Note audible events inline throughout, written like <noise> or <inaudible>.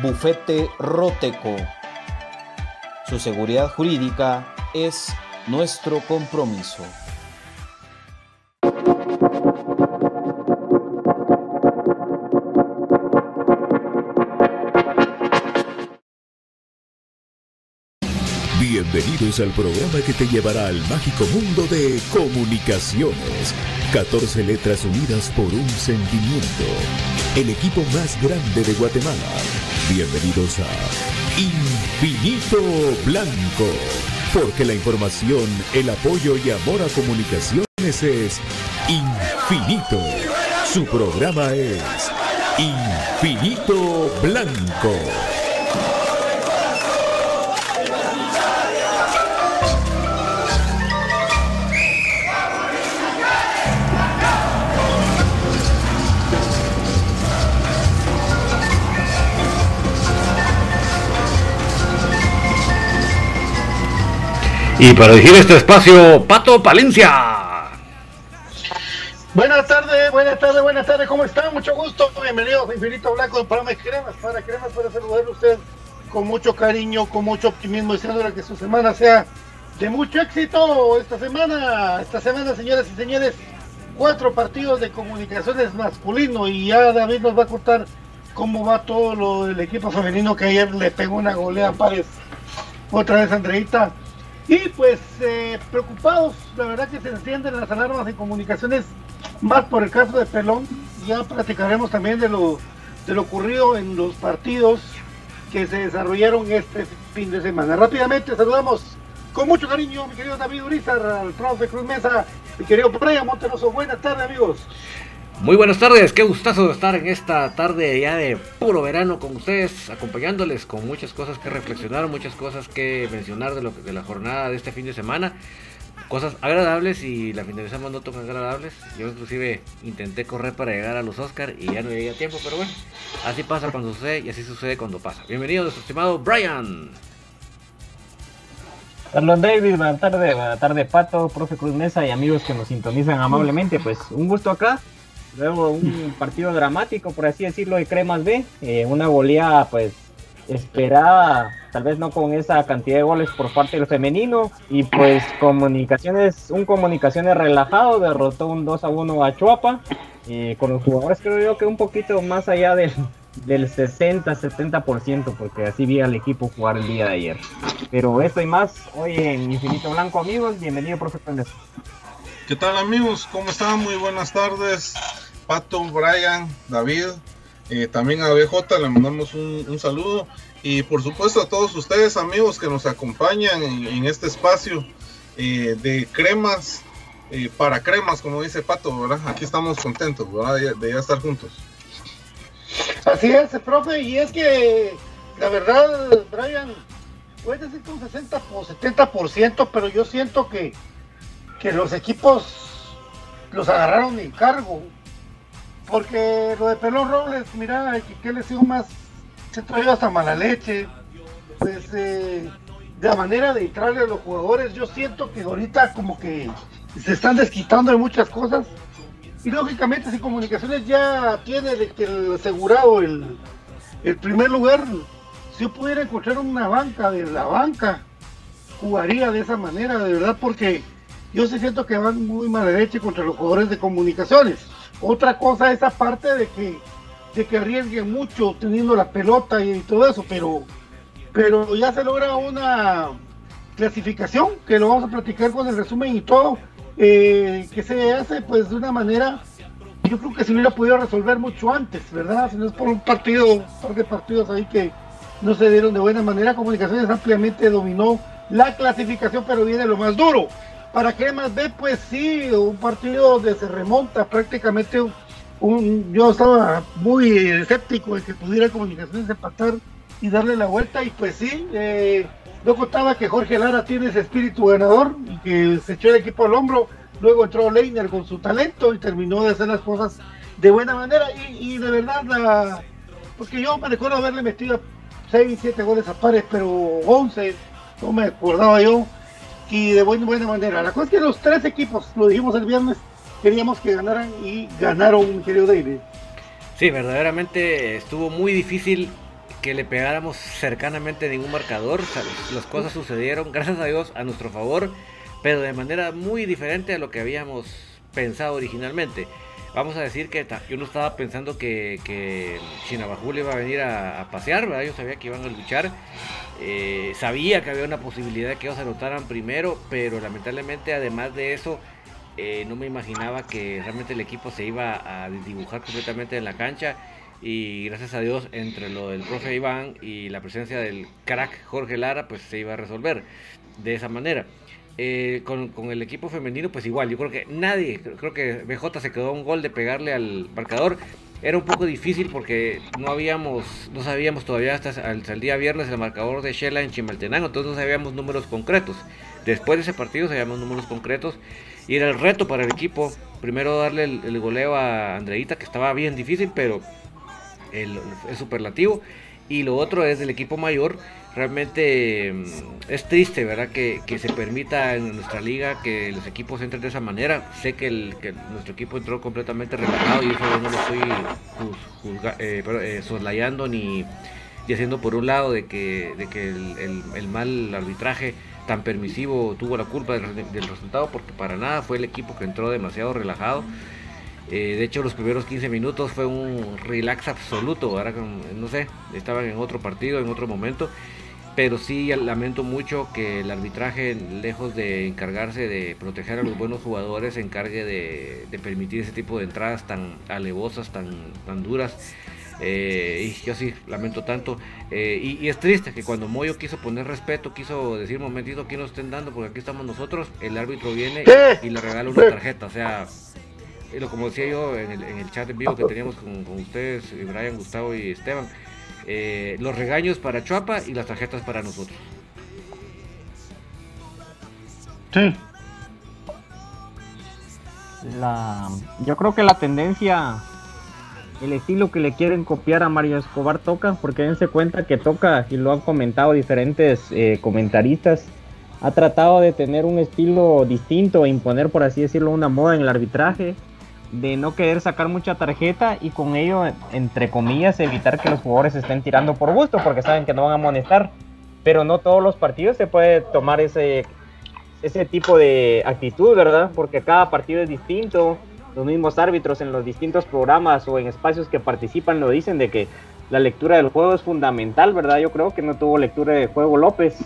Bufete Roteco. Su seguridad jurídica es nuestro compromiso. Bienvenidos al programa que te llevará al mágico mundo de comunicaciones. 14 letras unidas por un sentimiento. El equipo más grande de Guatemala Bienvenidos a Infinito Blanco, porque la información, el apoyo y amor a comunicaciones es infinito. Su programa es Infinito Blanco. Y para dirigir este espacio, Pato Palencia. Buenas tardes, buenas tardes, buenas tardes, ¿cómo están? Mucho gusto, bienvenidos a Infinito Blanco para programa Cremas, para Cremas, para saludarle a usted con mucho cariño, con mucho optimismo, deseándole que su semana sea de mucho éxito esta semana, esta semana, señoras y señores, cuatro partidos de comunicaciones masculino y ya David nos va a contar cómo va todo lo del equipo femenino que ayer le pegó una golea a Pares. Otra vez Andreita, y pues eh, preocupados, la verdad que se encienden las alarmas de comunicaciones, más por el caso de Pelón. Ya platicaremos también de lo, de lo ocurrido en los partidos que se desarrollaron este fin de semana. Rápidamente saludamos con mucho cariño mi querido David Urizar, al profe Cruz Mesa, mi querido Brian Monteroso. Buenas tardes amigos. Muy buenas tardes, qué gustazo estar en esta tarde ya de puro verano con ustedes, acompañándoles con muchas cosas que reflexionar, muchas cosas que mencionar de, lo, de la jornada de este fin de semana. Cosas agradables y la finalizamos no tan agradables. Yo inclusive intenté correr para llegar a los Oscars y ya no llegué a tiempo, pero bueno, así pasa cuando sucede y así sucede cuando pasa. Bienvenido nuestro estimado Brian. Carlos David, buenas tardes, buenas tardes Pato, profe Cruz Mesa y amigos que nos sintonizan amablemente. Pues un gusto acá Luego un <laughs> partido dramático, por así decirlo, de Cremas B. Eh, una goleada, pues, esperada, tal vez no con esa cantidad de goles por parte del femenino. Y pues, comunicaciones, un comunicaciones relajado, derrotó un 2 a 1 a Chuapa. Eh, con los jugadores, creo yo que un poquito más allá del, del 60-70%, porque así vi al equipo jugar el día de ayer. Pero esto y más hoy en Infinito Blanco, amigos. Bienvenido, profe ¿Qué tal amigos? ¿Cómo están? Muy buenas tardes. Pato, Brian, David, eh, también a BJ le mandamos un, saludo. y por supuesto a todos ustedes amigos que nos acompañan en, este espacio eh, de cremas eh, para cremas, como dice Pato, ¿verdad? Aquí estamos contentos, ¿verdad? De, ya estar juntos. Así es, profe, y es que la verdad, Brian, puede decir que un 60 o 70%, pero yo siento que, que los equipos los agarraron en cargo. Porque lo de Pelón Robles, mira, que, que le sigo más, se trajo hasta mala leche. Pues eh, la manera de entrarle a los jugadores, yo siento que ahorita como que se están desquitando de muchas cosas. Y lógicamente si Comunicaciones ya tiene el, asegurado el, el primer lugar, si yo pudiera encontrar una banca de la banca, jugaría de esa manera, de verdad, porque yo sí siento que van muy mala leche contra los jugadores de comunicaciones. Otra cosa es aparte de que, de que arriesguen mucho teniendo la pelota y todo eso, pero, pero ya se logra una clasificación, que lo vamos a platicar con el resumen y todo, eh, que se hace pues de una manera, yo creo que se hubiera podido resolver mucho antes, ¿verdad? Si no es por un partido, un par de partidos ahí que no se dieron de buena manera, Comunicaciones ampliamente dominó la clasificación, pero viene lo más duro. Para más B, pues sí, un partido donde se remonta prácticamente un, yo estaba muy escéptico de que pudiera Comunicaciones empatar y darle la vuelta y pues sí, eh, no contaba que Jorge Lara tiene ese espíritu ganador y que se echó el equipo al hombro. Luego entró Leiner con su talento y terminó de hacer las cosas de buena manera. Y, de verdad, la, porque yo me recuerdo haberle metido 6, 7 goles a pares, pero 11, no me acordaba yo. Y de buena, manera. La cosa es que los tres equipos, lo dijimos el viernes, queríamos que ganaran y ganaron, querido David. Sí, verdaderamente estuvo muy difícil que le pegáramos cercanamente ningún marcador. las cosas sucedieron, <laughs> gracias a Dios, a nuestro favor, pero de manera muy diferente a lo que habíamos pensado originalmente. Vamos a decir que yo no estaba pensando que, que le iba a venir a, pasear, ¿verdad? Yo sabía que iban a luchar. Eh, sabía que había una posibilidad de que ellos anotaran primero, pero lamentablemente, además de eso, eh, no me imaginaba que realmente el equipo se iba a dibujar completamente en la cancha y gracias a Dios entre lo del profe Iván y la presencia del crack Jorge Lara pues se iba a resolver de esa manera. Eh, con, el equipo femenino pues igual, yo creo que nadie, creo que BJ se quedó un gol de pegarle al marcador. Era un poco difícil porque no habíamos, no sabíamos todavía hasta, el día viernes el marcador de Shela en Chimaltenango, entonces no sabíamos números concretos. Después de ese partido sabíamos números concretos y era el reto para el equipo. Primero darle el, el goleo a Andreita, que estaba bien difícil, pero el, superlativo. Y lo otro es del equipo mayor. Realmente mm, es triste, ¿verdad? Que, se permita en nuestra liga que los equipos entren de esa manera. Sé que, el, que nuestro equipo entró completamente relajado y eso no lo estoy eh, eh, soslayando ni haciendo por un lado de que, de que el, mal arbitraje tan permisivo tuvo la culpa del, resultado porque para nada fue el equipo que entró demasiado relajado. Eh, de hecho, los primeros 15 minutos fue un relax absoluto. Ahora, no sé, estaban en otro partido, en otro momento. Pero sí lamento mucho que el arbitraje, lejos de encargarse de proteger a los buenos jugadores, se encargue de, permitir ese tipo de entradas tan alevosas, tan, tan duras. Eh, y yo sí lamento tanto. Eh, y, es triste que cuando Moyo quiso poner respeto, quiso decir, momentito, aquí nos estén dando, porque aquí estamos nosotros, el árbitro viene y le regala una tarjeta. O sea, como decía yo en el, chat en vivo que teníamos con, ustedes, eh, Brian, Gustavo y Esteban, eh, los regaños para Chuapa y las tarjetas para nosotros. Sí. La, yo creo que la tendencia, el estilo que le quieren copiar a Mario Escobar toca, porque dense cuenta que toca, y lo han comentado diferentes eh, comentaristas, ha tratado de tener un estilo distinto e imponer, por así decirlo, una moda en el arbitraje de no querer sacar mucha tarjeta y con ello, entre comillas, evitar que los jugadores estén tirando por gusto porque saben que no van a amonestar. Pero no todos los partidos se puede tomar ese, ese tipo de actitud, ¿verdad? Porque cada partido es distinto. Los mismos árbitros en los distintos programas o en espacios que participan lo dicen de que la lectura del juego es fundamental, ¿verdad? Yo creo que no tuvo lectura de juego López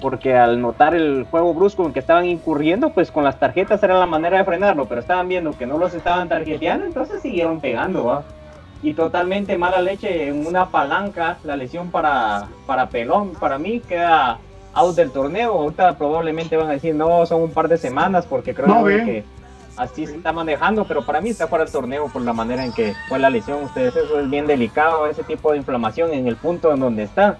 porque al notar el juego brusco en que estaban incurriendo, pues con las tarjetas era la manera de frenarlo, pero estaban viendo que no los estaban tarjeteando, entonces siguieron pegando, ¿va? y totalmente mala leche en una palanca, la lesión para, para Pelón, para mí queda out del torneo. Ahorita probablemente van a decir, no, son un par de semanas porque creo No, que así se está manejando, pero para mí está fuera del torneo por la manera en que fue la lesión. Ustedes, eso es bien delicado, ese tipo de inflamación en el punto en donde está.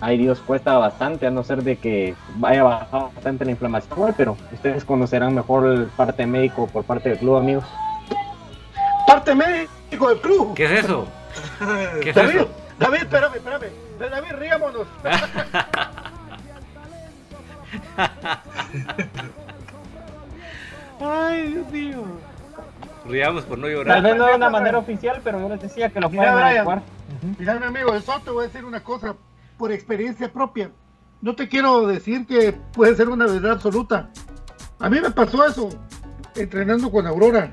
Ay Dios, cuesta bastante, a no ser de que vaya bajando bastante la inflamación, pero ustedes conocerán mejor el parte médico por parte del club, amigos. Parte médico del club. ¿Qué es eso? <laughs> ¿Qué es David, eso? David, espérame, espérame. David, riámonos. Ay, Dios mío. Riamos por no llorar. Tal vez no de una manera oficial, pero yo les decía que lo pueden adecuar. Mira, mi amigo, eso te voy a decir una cosa por experiencia propia. No te quiero decir que puede ser una verdad absoluta. A mí me pasó eso entrenando con Aurora.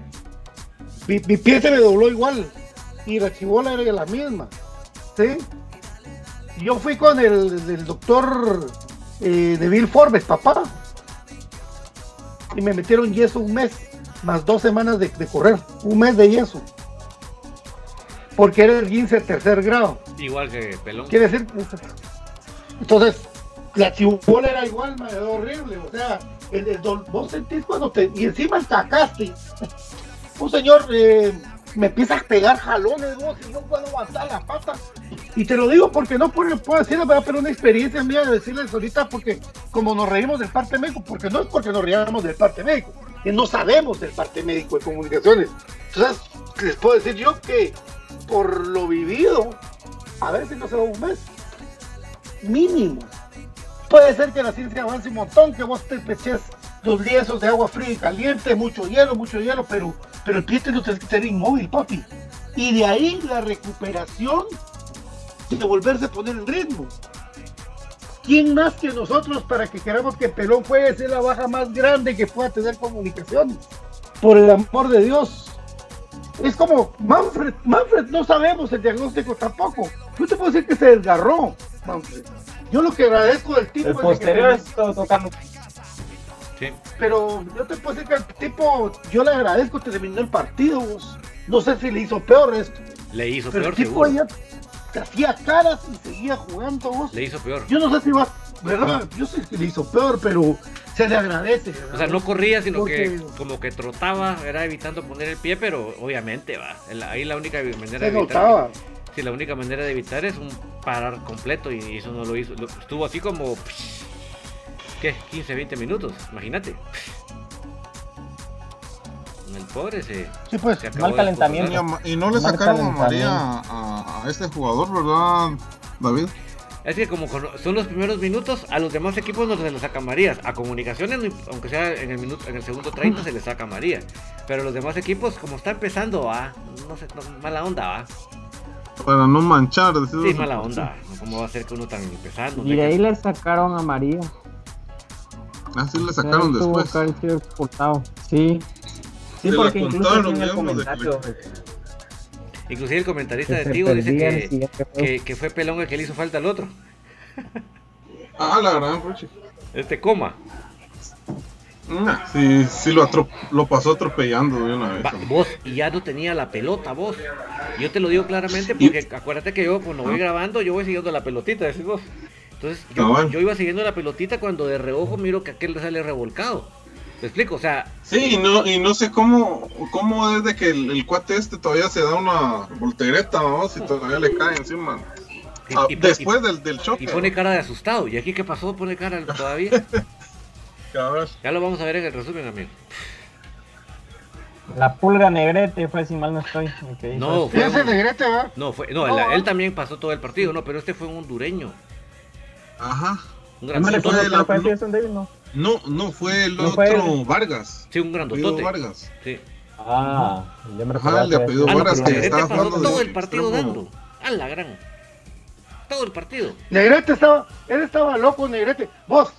Mi, pie se me dobló igual y la chibola era la misma. ¿sí? Yo fui con el, doctor eh, de Bill Forbes, papá. Y me metieron yeso un mes, más dos semanas de correr. Un mes de yeso. Porque era el 15 tercer grado. Igual que Pelón. Quiere decir, entonces, la chibola era igual, ma, era horrible. O sea, el, el vos sentís cuando te. Y encima sacaste. Un señor eh, me empieza a pegar jalones, vos, y no puedo aguantar la pata. Y te lo digo porque no puedo, puedo ¿verdad? pero una experiencia mía de decirles ahorita, porque como nos reímos del parte médico, porque no es porque nos reíamos del parte médico, que no sabemos del parte médico de comunicaciones. Entonces, les puedo decir yo que por lo vivido, a ver si no se va un mes mínimo. Puede ser que la ciencia avance un montón, que vos te peches dos lienzos de agua fría y caliente, mucho hielo, mucho hielo, pero, pero el pie te lo tienes que tener inmóvil, papi. Y de ahí la recuperación de volverse a poner en ritmo. ¿Quién más que nosotros para que queramos que Pelón puede ser la baja más grande que pueda tener comunicaciones? Por el amor de Dios. Es como Manfred, Manfred no sabemos el diagnóstico tampoco. Yo te puedo decir que se desgarró, Manfred. Yo lo que agradezco del tipo El es de que posterior se- es todo tocando. Sí. pero yo te puedo decir que el tipo, yo le agradezco que terminó el partido. vos. No sé si le hizo peor esto, Le hizo pero peor, el tipo seguro. ya te hacía caras y seguía jugando. vos. Le hizo peor. Yo no sé si va, ¿verdad? Yo sé que le hizo peor, pero se le agradece. ¿verdad? O sea, no corría, sino que como que trotaba, era evitando poner el pie, pero obviamente va. Ahí la única manera se de evitar. notaba. Sí, la única manera de evitar es un parar completo y eso no lo hizo. Lo- Estuvo así como. ¿Qué? 15, 20 minutos, imagínate. El pobre se, Sí, pues. se Mal calentamiento. Y, a no le sacaron a. María a, a este jugador, ¿verdad, David? Es que como son los primeros minutos, a los demás equipos no se les saca Marías. A comunicaciones, aunque sea en el minuto, en el segundo 30 se les saca María. Pero los demás equipos, como está empezando, ah, no sé, no, mala onda, va. Para no manchar. Sí, mala onda. ¿Cómo va a ser que uno tan empezando? Y de ahí le sacaron a María. Así le sacaron después. Sí. Sí, porque incluso en el de comentario Inclusive el comentarista que de Tigo dice que, que, que fue Pelón el que le hizo falta al otro. Ah, la gran puchi. Este coma. Nah, sí, sí lo, atro- lo pasó atropellando de una vez. Va, vos y ya no tenía la pelota, vos. Yo te lo digo claramente porque acuérdate que yo cuando voy grabando yo voy siguiendo la pelotita, decís vos. Entonces yo, yo iba siguiendo la pelotita cuando de reojo miro que aquel le sale revolcado. ¿Te explico? O sea, Sí, y no, y no sé cómo, cómo es de que el, el cuate este todavía se da una voltereta, vamos, y todavía le cae encima. y, Ah, y- después del, del choque. y pone cara de asustado. ¿Y aquí qué pasó? Pone cara <laughs> todavía. Ya lo vamos a ver en el resumen, amigo. La pulga negrete fue, si mal no estoy. hizo No, fue Ese un- negrete, ¿va? No, fue, no, No. él, él también pasó todo el partido, no, pero este fue un hondureño. Ajá. Un No de la- quién fue no- ¿no? No, no fue el No fue otro. Vargas. Sí, un grandotote. Vargas. Sí. Ah, yo me Ajá, recuerdo. el de apellido Ah, no, Vargas que Negrete estaba pasó jugando todo de el partido dando. A la gran. Todo el partido. Negrete estaba, él estaba loco, Negrete. Vos,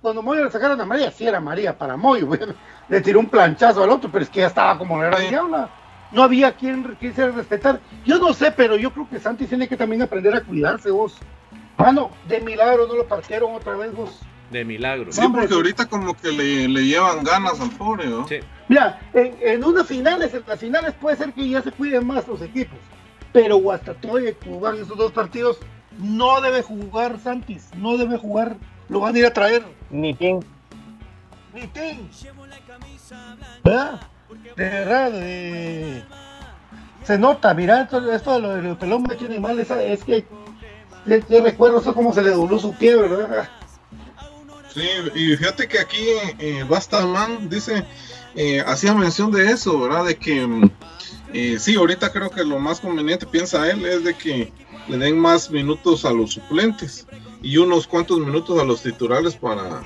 cuando Moyo le sacaron a María, sí era María para Moyo, güey. <laughs> le tiró un planchazo al otro, pero es que ya estaba como la gran diabla. No había quien quisiera respetar. Yo no sé, pero yo creo que Santi tiene que también aprender a cuidarse, vos. Mano, de milagro no lo partieron otra vez, vos. De milagro. Sí, porque ahorita como que le, le llevan ganas al pobre, ¿no? Sí. Mira, en, en unas finales, en las finales puede ser que ya se cuiden más los equipos. pero Guastatoya y Cubán, esos dos partidos, no debe jugar Santis, no debe jugar, lo van a ir a traer. Ni Tim. Ni Tim. ¿Verdad? De verdad, eh, se nota, mira, esto, esto de lo del pelón me tiene mal, esa- es que yo recuerdo eso como se le dobló su pie, ¿verdad? Sí, y fíjate que aquí eh, Bastaman dice, eh, hacía mención de eso, ¿verdad? De que mm, eh, sí, ahorita creo que lo más conveniente, piensa él, es de que le den más minutos a los suplentes y unos cuantos minutos a los titulares para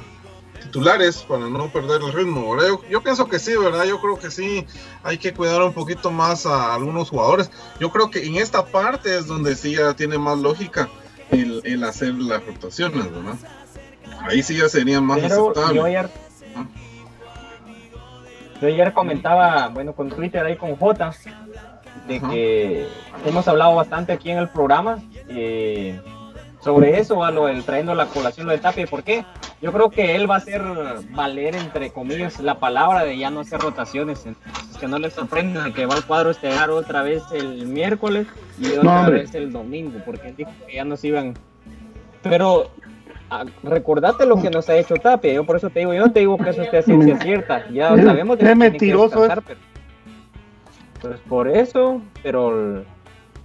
titulares para no perder el ritmo. Yo, yo pienso que sí, ¿verdad? Yo creo que sí, hay que cuidar un poquito más a algunos jugadores. Yo creo que en esta parte es donde sí ya tiene más lógica el, el hacer las rotaciones, ¿verdad? Ahí sí ya sería más Pero aceptable. yo ayer, yo ayer comentaba, bueno, con Twitter ahí con J, de Ajá. que hemos hablado bastante aquí en el programa eh, sobre eso, a lo del trayendo la colación lo de Tapia. ¿Por qué? Yo creo que él va a hacer valer, entre comillas, la palabra de ya no hacer rotaciones. Entonces, que no les sorprenda que va al cuadro estelar otra vez el miércoles y otra hombre. vez el domingo, porque él dijo que ya nos iban. Pero ah, recordate lo que nos ha hecho Tapia. Yo por eso te digo, yo no te digo que eso esté a ciencia cierta. Ya Es- <laughs> sabemos de es que que mentiroso pero- Pues por eso, pero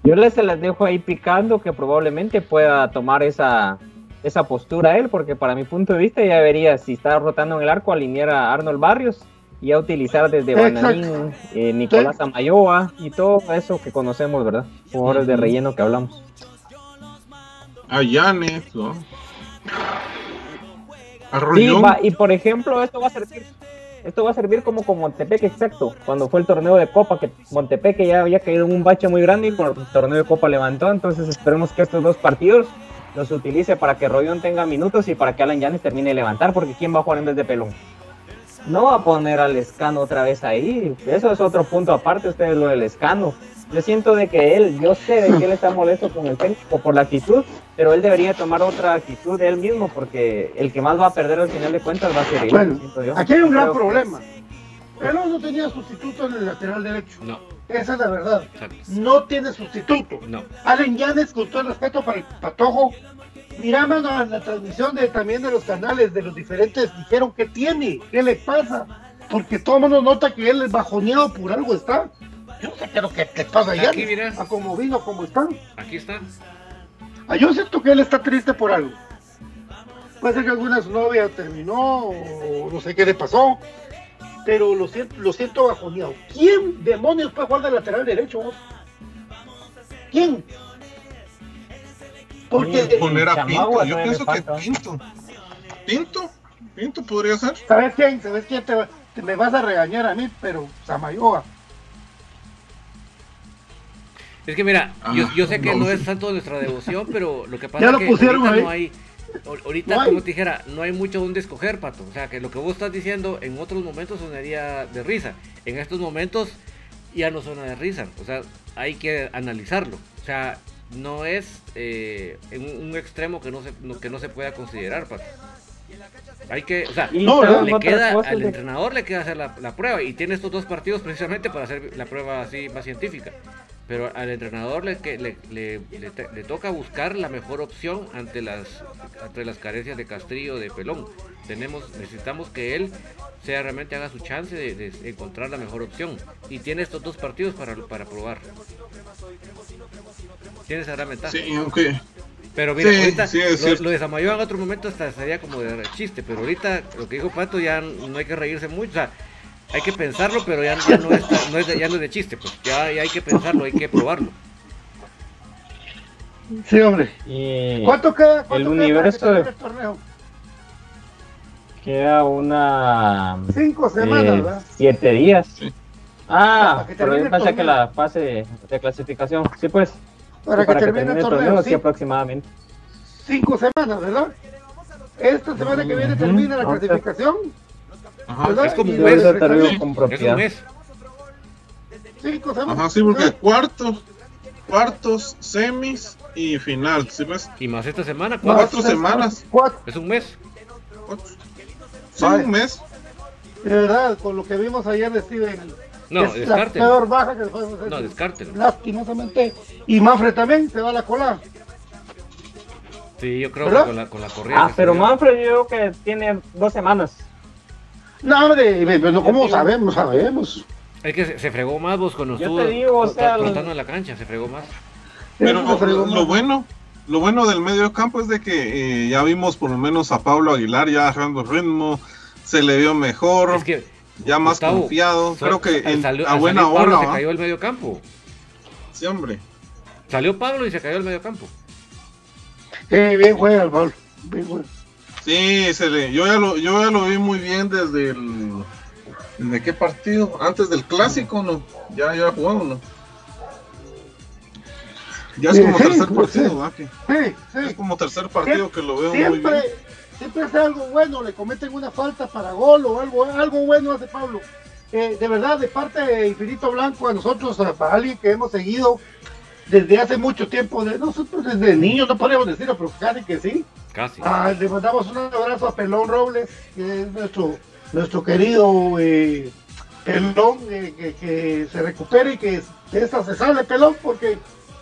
yo les se las dejo ahí picando que probablemente pueda tomar esa, esa postura él, porque para mi punto de vista ya debería, si está rotando en el arco, alinear a Arnold Barrios y ya utilizar desde. Bananín, eh, Nicolás Amayoa y todo eso que conocemos, ¿verdad? Jugadores de relleno que hablamos. A Yanes, ¿no? Sí, va, y por ejemplo, esto va a servir. Esto va a servir como con Montepeque, exacto. Cuando fue el torneo de Copa, que Montepeque ya había caído en un bache muy grande y por el torneo de Copa levantó. Entonces esperemos que estos dos partidos los utilice para que Rollón tenga minutos y para que Alan Yanes termine de levantar, porque ¿quién va a jugar en vez de Pelón? No va a poner al Escano otra vez ahí. Eso es otro punto aparte, ustedes lo del Escano. Yo siento de que él, yo sé de que él está molesto con el técnico por la actitud, pero él debería tomar otra actitud de él mismo, porque el que más va a perder al final de cuentas va a ser él, Bueno, yo. aquí hay un gran Creo que- problema. Pelón no tenía sustituto en el lateral derecho. No, Esa es la verdad. exacto. No tiene sustituto. No. Allen Yanes, con todo el respeto para el patojo, miramos a la transmisión de, también de los canales de los diferentes, dijeron que tiene, qué le pasa, porque todo el mundo nota que él es bajoneado por algo está. Yo no sé qué es lo que le pasa a Aquí, Yanes, mira. a como vino, como está. Aquí está. Ah, yo siento que él está triste por algo. Puede ser que alguna de su novia terminó, o no sé qué le pasó, pero lo siento, lo siento bajoneado. ¿Quién demonios puede jugar de lateral derecho? vos? ¿Quién? Porque, Poner a Pinto. Yo pienso que. Pinto. Pinto. Pinto podría ser. ¿sabes quién? ¿Sabes quién? Te, te me vas a regañar a mí, pero Samayoa. Es que mira, yo, Ah, yo sé que no. no es tanto nuestra devoción, pero lo que <laughs> pasa Ya es que pusieron ahorita no hay, ahor- ahorita No hay. como te dijera, no hay mucho donde escoger, Pato. O sea, que lo que vos estás diciendo en otros momentos sonaría de risa. En estos momentos ya no suena de risa. O sea, hay que analizarlo. O sea, no es eh, en un, extremo que no se no- que no se pueda considerar, Pato. Hay que, o sea, No, saben le queda al de- entrenador le queda hacer la, la prueba y tiene estos dos partidos precisamente para hacer la prueba así más científica pero al entrenador le, que- le, le- le te- le toca buscar la mejor opción ante las ante las carencias de Castrillo de Pelón. Tenemos necesitamos que él sea realmente haga su chance de, de encontrar la mejor opción. Y tiene estos dos partidos para, para probar. Tiene esa gran ventaja. Sí, aunque. pero mira, Sí, ahorita sí, lo, lo de Samayoa en otro momento hasta sería como de chiste, pero ahorita lo que dijo Pato ya no hay que reírse mucho, o sea, hay que pensarlo, pero ya, ya no, es, no es de, ya no es de chiste, pues ya, ya hay que pensarlo, hay que probarlo. Sí, hombre. Y ¿Cuánto queda? cuánto El queda universo de- torneo? queda una Cinco semanas, eh, ¿verdad? siete días. Sí. Ah, pero yo pensé que la fase de clasificación. Sí, pues. Para, que, termine el torneo, sí, sí. aproximadamente. Cinco semanas, ¿verdad? Esta semana que viene termina la clasificación. Ajá. es como un mes. sí. Es un mes. Semanas. Ajá, sí, porque ¿verdad? cuartos, cuartos, semis y final. ¿Sí ves? Y más esta semana, No, cuatro, cuatro semanas. Cuatro. es un mes. Cuatro. Sí, un mes. De verdad, con lo que vimos ayer de Steven, No, es la peor baja que podemos hacer. No, descártelo. Lastimosamente. Y Manfred también se va a la cola. Sí, yo creo ¿Verdad? que con la, con la corrida. Ah, pero Manfred yo creo que tiene dos semanas. No, hombre, pero ¿cómo sabemos? Sabemos. Es que se, se fregó más vos cuando Yo estuvo te digo, o sea, cortando en la cancha, se fregó más. Pero fregó lo más. bueno, lo bueno del medio campo es de que eh, ya vimos por lo menos a Pablo Aguilar ya agarrando ritmo, se le vio mejor, Es que ya más Gustavo, confiado. so- Creo que en- salió- a buena Pablo hora, se cayó el medio campo. Sí, hombre. Salió Pablo y se cayó el medio campo. Eh, bien juega el Pablo. Bien juega. Sí, se le, yo ya lo, yo ya lo vi muy bien desde el, ¿desde qué partido? Antes del clásico, no, ya, ya jugamos, no. Ya es Sí, como sí, tercer partido, sí. ¿va? Que- Sí, Es sí. como tercer partido que lo veo muy bien. siempre hace algo bueno, le cometen una falta para gol o algo, algo bueno hace Pablo. Eh, de verdad, de parte de Infinito Blanco, a nosotros, a- para alguien que hemos seguido desde hace mucho tiempo, de nosotros desde niños, no podríamos decirlo, pero casi que sí. Casi. Ah, le mandamos un abrazo a Pelón Robles, que es nuestro, nuestro querido eh, Pelón, eh, que, que se recupere y que de esta se sale Pelón, porque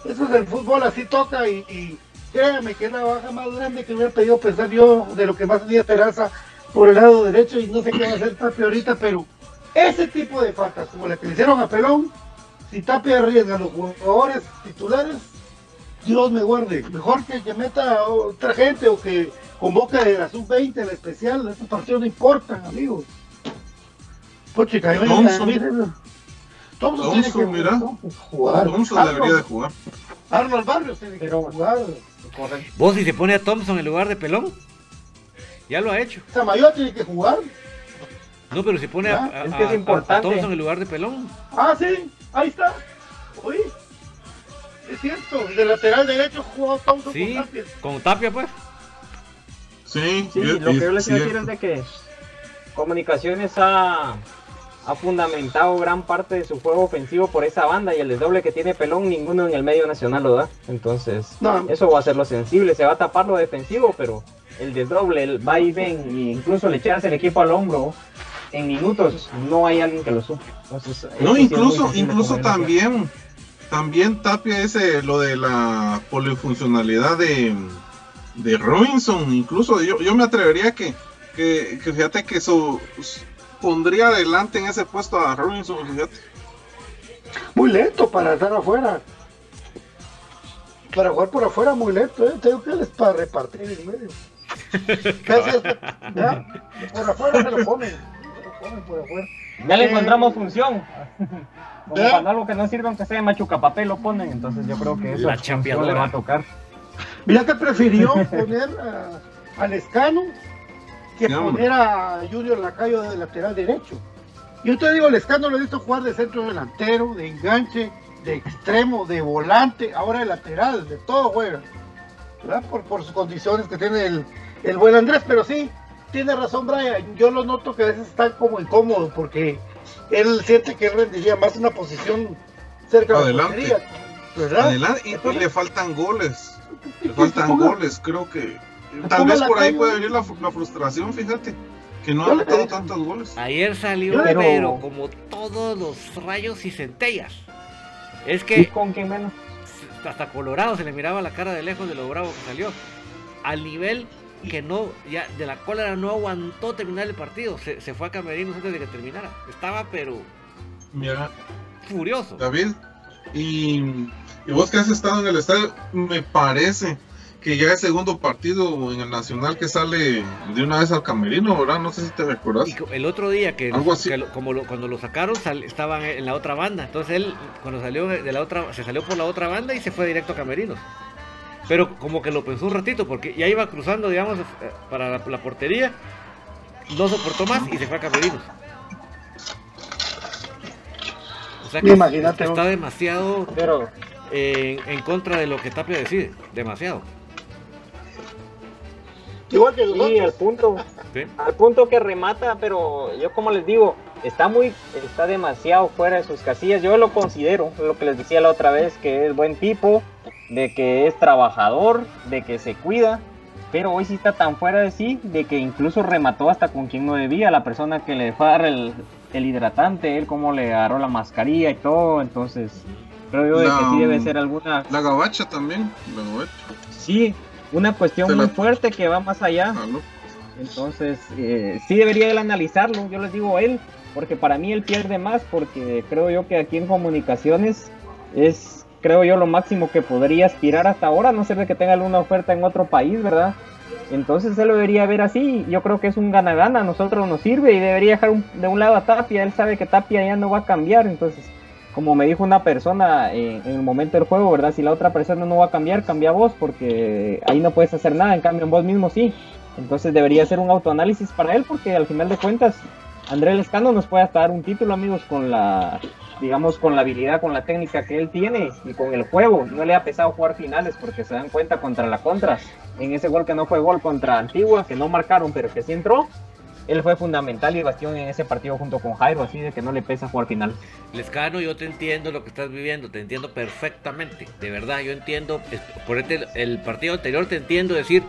eso es el fútbol, así toca y, y créame que es la baja más grande que hubiera pedido pensar yo de lo que más tenía esperanza por el lado derecho y no sé qué va a hacer Tapia ahorita, pero ese tipo de faltas como la que le hicieron a Pelón, si Tapia arriesga a los jugadores titulares, Dios me guarde. Mejor que, que meta a otra gente o que convoque de la sub-20, el especial. Estos partidos no importan, amigos. Puchica, yo Thompson. Thompson, Thompson tiene que mira. jugar. Thompson debería de Arnold, jugar. Arnold Barrios tiene que Pero- jugar. Correcto. Vos si se pone a Thompson en lugar de Pelón, ya lo ha hecho. Samayoa tiene que jugar. No, pero si pone a, Ah, a- es que es a Thompson en lugar de Pelón. Ah, sí, ahí está. Oye, es cierto, de lateral derecho jugó Sí, con Tapia. con Tapia pues. Sí, Sí, lo que yo les quiero decir es de que Comunicaciones ha, ha fundamentado gran parte de su juego ofensivo por esa banda y el desdoble que tiene Pelón, ninguno en el medio nacional lo da. Entonces, No. eso va a ser lo sensible, se va a tapar lo defensivo, pero el desdoble, el va y ven, e incluso le echarse el equipo al hombro en minutos, no hay alguien que lo supe. Entonces, No, incluso, incluso también, también Tapia ese, lo de la polifuncionalidad de, de Robinson, incluso yo, yo me atrevería que, que, que fíjate que eso pondría adelante en ese puesto a Robinson, fíjate. Muy lento para estar afuera. Para jugar por afuera, muy lento. ¿eh? Tengo que para repartir en medio. <laughs> Ya, Por afuera se lo comen. Por afuera. Ya le Eh, encontramos función. <laughs> Como cuando algo que no sirve, aunque sea machucapapel, lo ponen. Entonces yo creo que eso La champeadora. le va a tocar. Mira que prefirió poner a, al Escano que poner a Junior Lacayo de lateral derecho. Yo te digo, el Escano lo he visto jugar de centro delantero, de enganche, de extremo, de volante, ahora de lateral, de todo juega. ¿verdad? Por, por sus condiciones que tiene el, el buen Andrés, pero sí, tiene razón Brian, yo lo noto que a veces está como incómodo porque él siente que él rendiría más una posición cerca de la Adelante. portería, ¿verdad? Adelante, y, y le faltan goles, le que faltan goles, creo que tal vez por ahí puede venir la, fru- la frustración, fíjate, que no ha le metido tantos goles. Ayer salió, Pero- pero... como todos los rayos y centellas. Es ¿Y que con quién menos? hasta Colorado se le miraba la cara de lejos de lo bravo que salió. Al nivel que no, ya de la cólera no aguantó terminar el partido. Se, se fue a Camerinos antes de que terminara. Estaba pero Mira, furioso. David, y, y vos que has estado en el estadio, me parece que ya es segundo partido en el Nacional que sale de una vez al camerino, ¿verdad? No sé si te recordás. Y el otro día que, Algo así. que lo- como lo- cuando lo sacaron sal- estaban en la otra banda. Entonces él cuando salió de la otra se salió por la otra banda y se fue directo a Camerinos. Pero como que lo pensó un ratito porque ya iba cruzando, digamos, eh, para la, la portería. No soportó más y se fue a Camerinos. O sea que Imagínate, está demasiado Pero en, en contra de lo que Tapia decide. Demasiado. Igual que sí, al punto, ¿sí? al punto que remata, pero yo como les digo, está muy, está demasiado fuera de sus casillas. Yo lo considero, lo que les decía la otra vez, que es buen tipo, de que es trabajador, de que se cuida, pero hoy sí está tan fuera de sí, de que incluso remató hasta con quien no debía, la persona que le fue a dar el, el hidratante, él cómo le agarró la mascarilla y todo, entonces creo yo de que sí debe ser alguna... La gabacha también, la gabacha. Sí, una cuestión muy fuerte que va más allá. Ah, entonces, eh, sí debería él analizarlo, yo les digo él, porque para mí él pierde más, porque creo yo que aquí en comunicaciones es, creo yo, lo máximo que podría aspirar hasta ahora, no ser de que tenga alguna oferta en otro país, ¿verdad? Entonces él lo debería ver así, yo creo que es un gana-gana, a nosotros nos sirve y debería dejar de un lado a Tapia, él sabe que Tapia ya no va a cambiar, entonces como me dijo una persona en, el momento del juego, ¿verdad? Si la otra persona no va a cambiar, cambia vos, porque ahí no puedes hacer nada, en cambio en vos mismo sí. Entonces debería ser un autoanálisis para él, porque al final de cuentas, André Lescano nos puede hasta dar un título, amigos, con la, digamos, con la habilidad, con la técnica que él tiene y con el juego. No le ha pesado jugar finales, porque se dan cuenta contra la Contras, en ese gol que no fue gol contra Antigua, que no marcaron, pero que sí entró él fue fundamental y bastión en ese partido junto con Jairo, así de que no le pesa jugar final. Lescano, yo te entiendo lo que estás viviendo, te entiendo perfectamente, de verdad, yo entiendo, por este, el partido anterior te entiendo decir,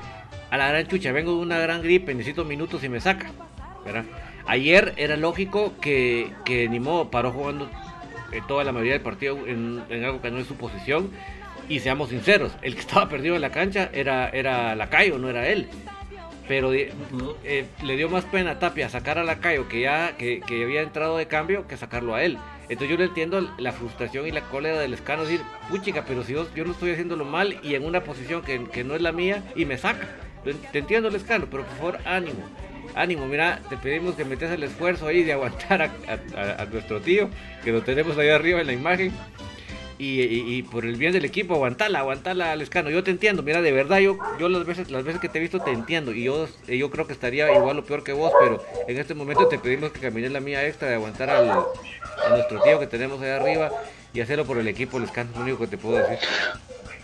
a la gran chucha, vengo de una gran gripe, necesito minutos y me saca, ¿verdad? Ayer era lógico que, que ni modo paró jugando eh, toda la mayoría del partido en, algo que no es su posición. Y seamos sinceros, el que <laughs> estaba perdido en la cancha era, era Lacayo, no era él pero eh, le dio más pena a Tapia sacar a Lacayo que ya que, había entrado de cambio que sacarlo a él. Entonces yo le entiendo la frustración y la cólera del escano, decir, puchica, pero si yo, yo lo estoy haciéndolo mal y en una posición que, no es la mía y me saca. Te entiendo el escano, pero por favor, ánimo. Ánimo, mira, te pedimos que metes el esfuerzo ahí de aguantar a nuestro tío, que lo tenemos ahí arriba en la imagen y, por el bien del equipo, aguantala, aguantala, Lescano. Yo te entiendo, mira, de verdad, yo, yo las veces, las veces que te he visto te entiendo. Y yo, yo creo que estaría igual o peor que vos, pero en este momento te pedimos que camines la mía extra de aguantar a nuestro tío que tenemos ahí arriba y hacerlo por el equipo, Lescano, es lo único que te puedo decir.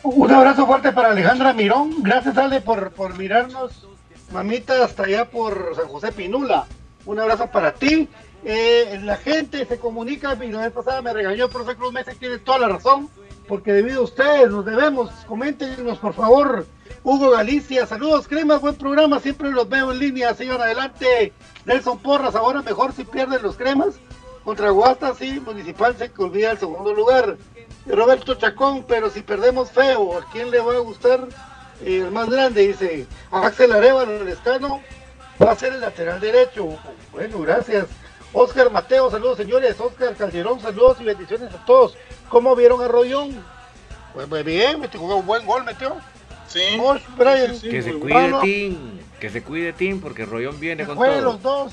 Un abrazo fuerte para Alejandra Mirón. Gracias, Ale, por, por mirarnos, mamita, hasta allá por San José Pinula. Un abrazo para ti eh, la gente se comunica, y la vez pasada me regañó el profe Cruz Mesa, tiene toda la razón, porque debido a ustedes nos debemos, coméntenos por favor. Hugo Galicia, saludos cremas, buen programa, siempre los veo en línea, sigan adelante. Nelson Porras, ahora mejor si pierden los cremas. Contra Guasta, sí, Municipal se olvida el segundo lugar. Roberto Chacón, pero si perdemos feo, ¿a quién le va a gustar? El más grande, dice Axel Arevalo, el escano, va a ser el lateral derecho. Bueno, gracias. Oscar Mateo, saludos señores. Oscar Calderón, saludos y bendiciones a todos. ¿Cómo vieron a Rollón? Pues, muy bien, me jugó un buen gol, metió. Sí. que se cuide Tim, que se cuide Tim, porque Rollón viene que con jueguen los dos,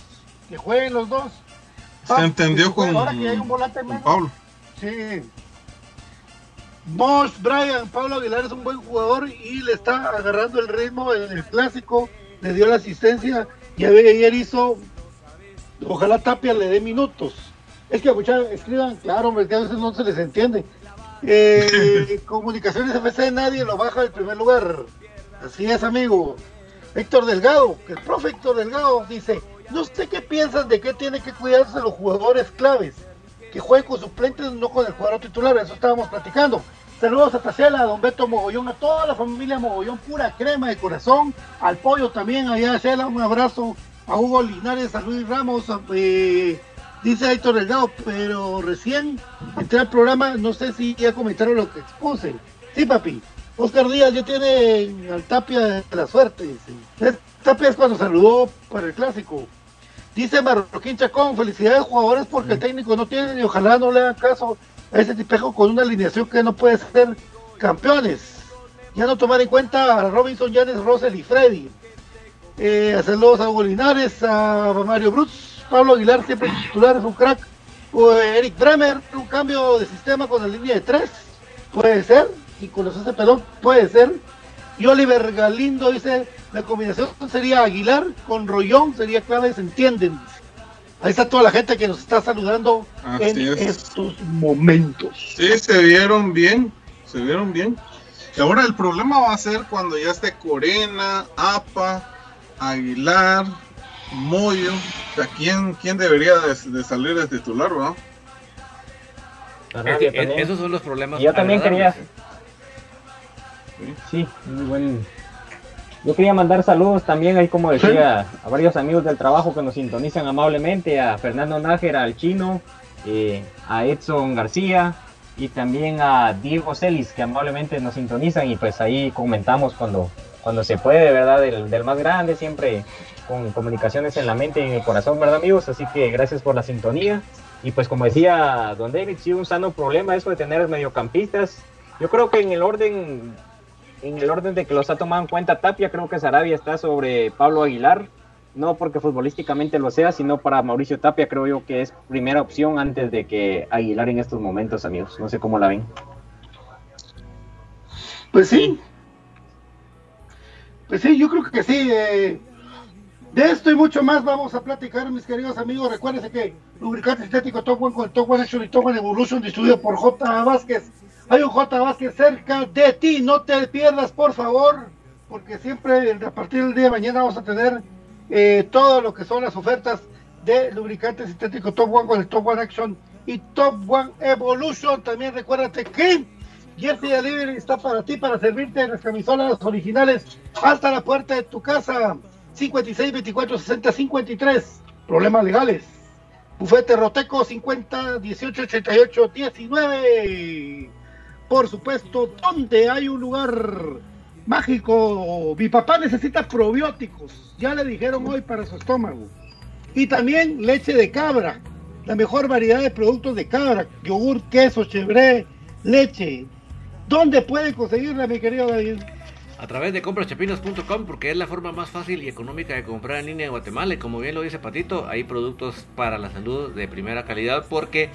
que jueguen los dos. Se entendió con, ahora que hay un volante con Pablo. Sí. Mosh, Brian, Pablo Aguilar es un buen jugador y le está agarrando el ritmo en el clásico, le dio la asistencia y ayer hizo Ojalá Tapia le dé minutos. Es que muchachos escriban, claro, porque a veces no se les entiende. Eh, <laughs> comunicaciones FC nadie lo baja del primer lugar. Así es, amigo. Héctor Delgado, que el profe Héctor Delgado dice, no sé qué piensan de qué tiene que cuidarse los jugadores claves, que jueguen con suplentes, no con el jugador titular, eso estábamos platicando. Saludos a Tacela, a Don Beto Mogollón, a toda la familia Mogollón, pura crema de corazón, al pollo también, allá Cela, un abrazo a Hugo Linares, a Luis Ramos, eh, dice Héctor Delgado, pero recién entré al programa, no sé si ya comentaron lo que expuse. Sí, papi. Oscar Díaz ya tiene al Tapia de la suerte. Tapia es cuando saludó para el clásico. Dice Marroquín Chacón, felicidades jugadores porque el técnico no tiene y ojalá no le hagan caso a ese tipejo con una alineación que no puede ser campeones. Ya no tomar en cuenta a Robinson, Yanes, Rosel y Freddy eh, saludos a Hugo Linares, a Mario Bruts, Pablo Aguilar, siempre <clears throat> titular, es un crack. O Eric Bremer, un cambio de sistema con la línea de tres, puede ser. Y con los ese pelón, puede ser. Y Oliver Galindo dice, la combinación sería Aguilar con Rollón, sería clave, se entienden. Ahí está toda la gente que nos está saludando en estos momentos. Sí, se vieron bien, se vieron bien. Y ahora el problema va a ser cuando ya esté Corena, APA, Aguilar, Moyo. O sea, ¿quién, quién debería de, salir de titular, no? esos son los problemas. Yo también quería. Sí, muy buen. Yo quería mandar saludos también, ahí como decía, a varios amigos del trabajo que nos sintonizan amablemente, a Fernando Nájera, al Chino, eh, a Edson García y también a Diego Celis, que amablemente nos sintonizan y pues ahí comentamos cuando, cuando se puede, ¿verdad? Del, del más grande, siempre con comunicaciones en la mente y en el corazón, ¿verdad amigos? Así que gracias por la sintonía. Y pues como decía Don David, sí un sano problema eso de tener mediocampistas. Yo creo que en el orden en el orden de que los ha tomado en cuenta Tapia, creo que Sarabia está sobre Pablo Aguilar, no porque futbolísticamente lo sea, sino para Mauricio Tapia creo yo que es primera opción antes de que Aguilar en estos momentos, amigos. No sé cómo la ven. Pues sí. Pues sí, yo creo que sí. Eh, de esto y mucho más vamos a platicar, mis queridos amigos. Recuérdense que lubricante estético Top One con Top One Action y Top One Evolution distribuido por J. Vázquez. Hay un J. Vázquez cerca de ti, no te pierdas, por favor, porque siempre a partir del día de mañana vamos a tener eh, todo lo que son las ofertas de lubricante sintético Top One con el Top One Action y Top One Evolution. También recuérdate que Jersey Delivery está para ti, para servirte en las camisolas originales hasta la puerta de tu casa. 56 24 60 53. Problemas legales. Bufete Roteco 50 18 88 19. Por supuesto, donde hay un lugar mágico. Mi papá necesita probióticos. Ya le dijeron hoy para su estómago. Y también leche de cabra. La mejor variedad de productos de cabra. Yogur, queso, chevre, leche. ¿Dónde puede conseguirla, mi querido David? a través de compraschapinas.com porque es la forma más fácil y económica de comprar en línea en Guatemala y como bien lo dice Patito, hay productos para la salud de primera calidad porque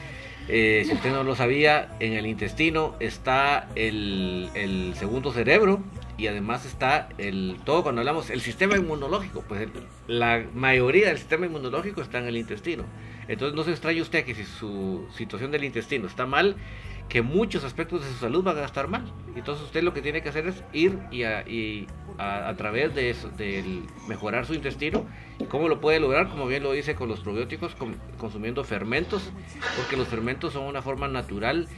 eh, si usted no lo sabía, en el intestino está el, segundo cerebro y además está el todo cuando hablamos el sistema inmunológico, pues la mayoría del sistema inmunológico está en el intestino. Entonces no se extrañe usted que si su situación del intestino está mal, que muchos aspectos de su salud van a estar mal. Entonces usted lo que tiene que hacer es ir y a, y a, a través de eso, de mejorar su intestino. ¿Y cómo lo puede lograr? Como bien lo dice con los probióticos, con, consumiendo fermentos, porque los fermentos son una forma natural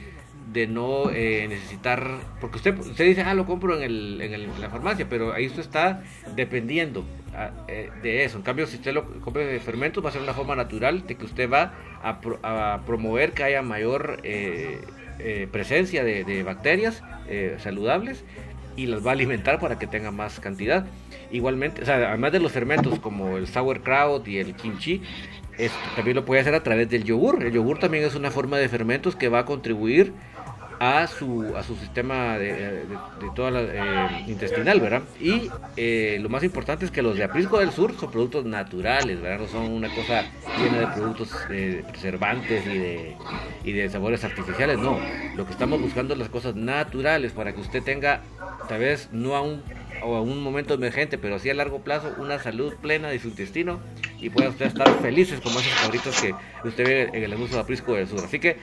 de no eh, necesitar, porque usted, usted dice, ah, lo compro en, el, en, el, la farmacia, pero ahí usted está dependiendo a, eh, de eso. En cambio, si usted lo compra de fermentos, va a ser una forma natural de que usted va a, pro, a promover que haya mayor eh, eh, presencia de, de bacterias eh, saludables y las va a alimentar para que tenga más cantidad. Igualmente, o sea, además de los fermentos como el sauerkraut y el kimchi, esto también lo puede hacer a través del yogur. El yogur también es una forma de fermentos que va a contribuir a su, a su sistema de, de, de toda la, eh, intestinal, ¿verdad? Y eh, lo más importante es que los de Aprisco del Sur son productos naturales, ¿verdad? No son una cosa llena de productos eh, preservantes y de, y de sabores artificiales, no. Lo que estamos buscando es las cosas naturales para que usted tenga, tal vez no a un o a un momento emergente, pero sí a largo plazo, una salud plena de su intestino y pueda usted estar felices como esos cabritos que usted ve en el anuncio de Aprisco del Sur. Así que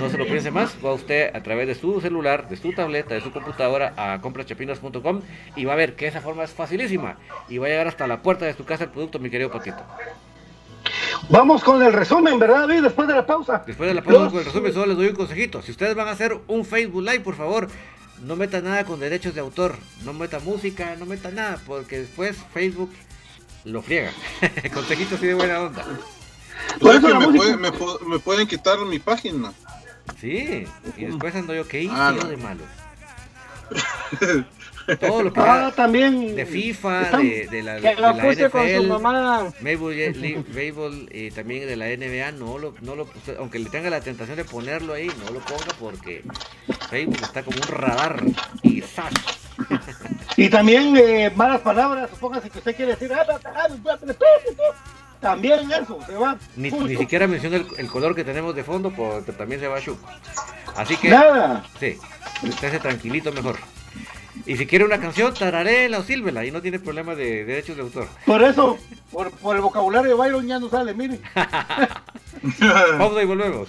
no se lo piense más, va usted a través de su celular, de su tableta, de su computadora a comprachapinas.com y va a ver que esa forma es facilísima y va a llegar hasta la puerta de su casa el producto, mi querido Patito. Vamos con el resumen, ¿verdad, David? Después de la pausa. Después de la pausa, Los... con el resumen, solo les doy un consejito. Si ustedes van a hacer un Facebook Live, por favor, no meta nada con derechos de autor, no meta música, no meta nada, porque después Facebook lo friega. <laughs> Consejito así de buena onda. Pues me, puede, me, me, pueden quitar mi página. Sí, y después ando yo, ¿qué hice ah, no. de malo? <laughs> Todo lo que ah, también de FIFA, de, de, la, que de la NFL, con su mamá. Y también de la NBA, no lo, no lo, aunque le tenga la tentación de ponerlo ahí, no lo ponga porque Facebook está como un radar y ¡zas! Y también eh, malas palabras, supóngase que usted quiere decir, también eso, se va. Ni, ni siquiera menciona el, el, color que tenemos de fondo, porque también se va a Así que, Nada. sí, estése tranquilito mejor. Y si quiere una canción, tararela o sílvela, y no tiene problema de, de derechos de autor. Por eso, <laughs> por, por el vocabulario de Byron ya no sale, mire. <laughs> <laughs> Vamos y volvemos.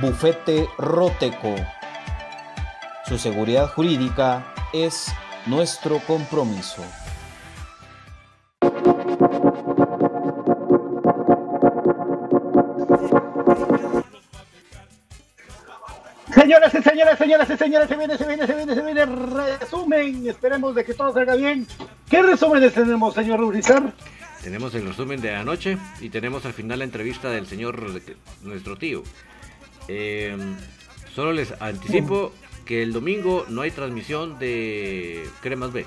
Bufete Roteco. Su seguridad jurídica es nuestro compromiso. Señoras y señores, señoras y señores, se viene, se viene, se viene, se viene resumen. Esperemos de que todo salga bien. ¿Qué resúmenes tenemos, señor Rurizar? Tenemos el resumen de anoche y tenemos al final la entrevista del señor, nuestro tío, eh, solo les anticipo que el domingo no hay transmisión de Cremas B.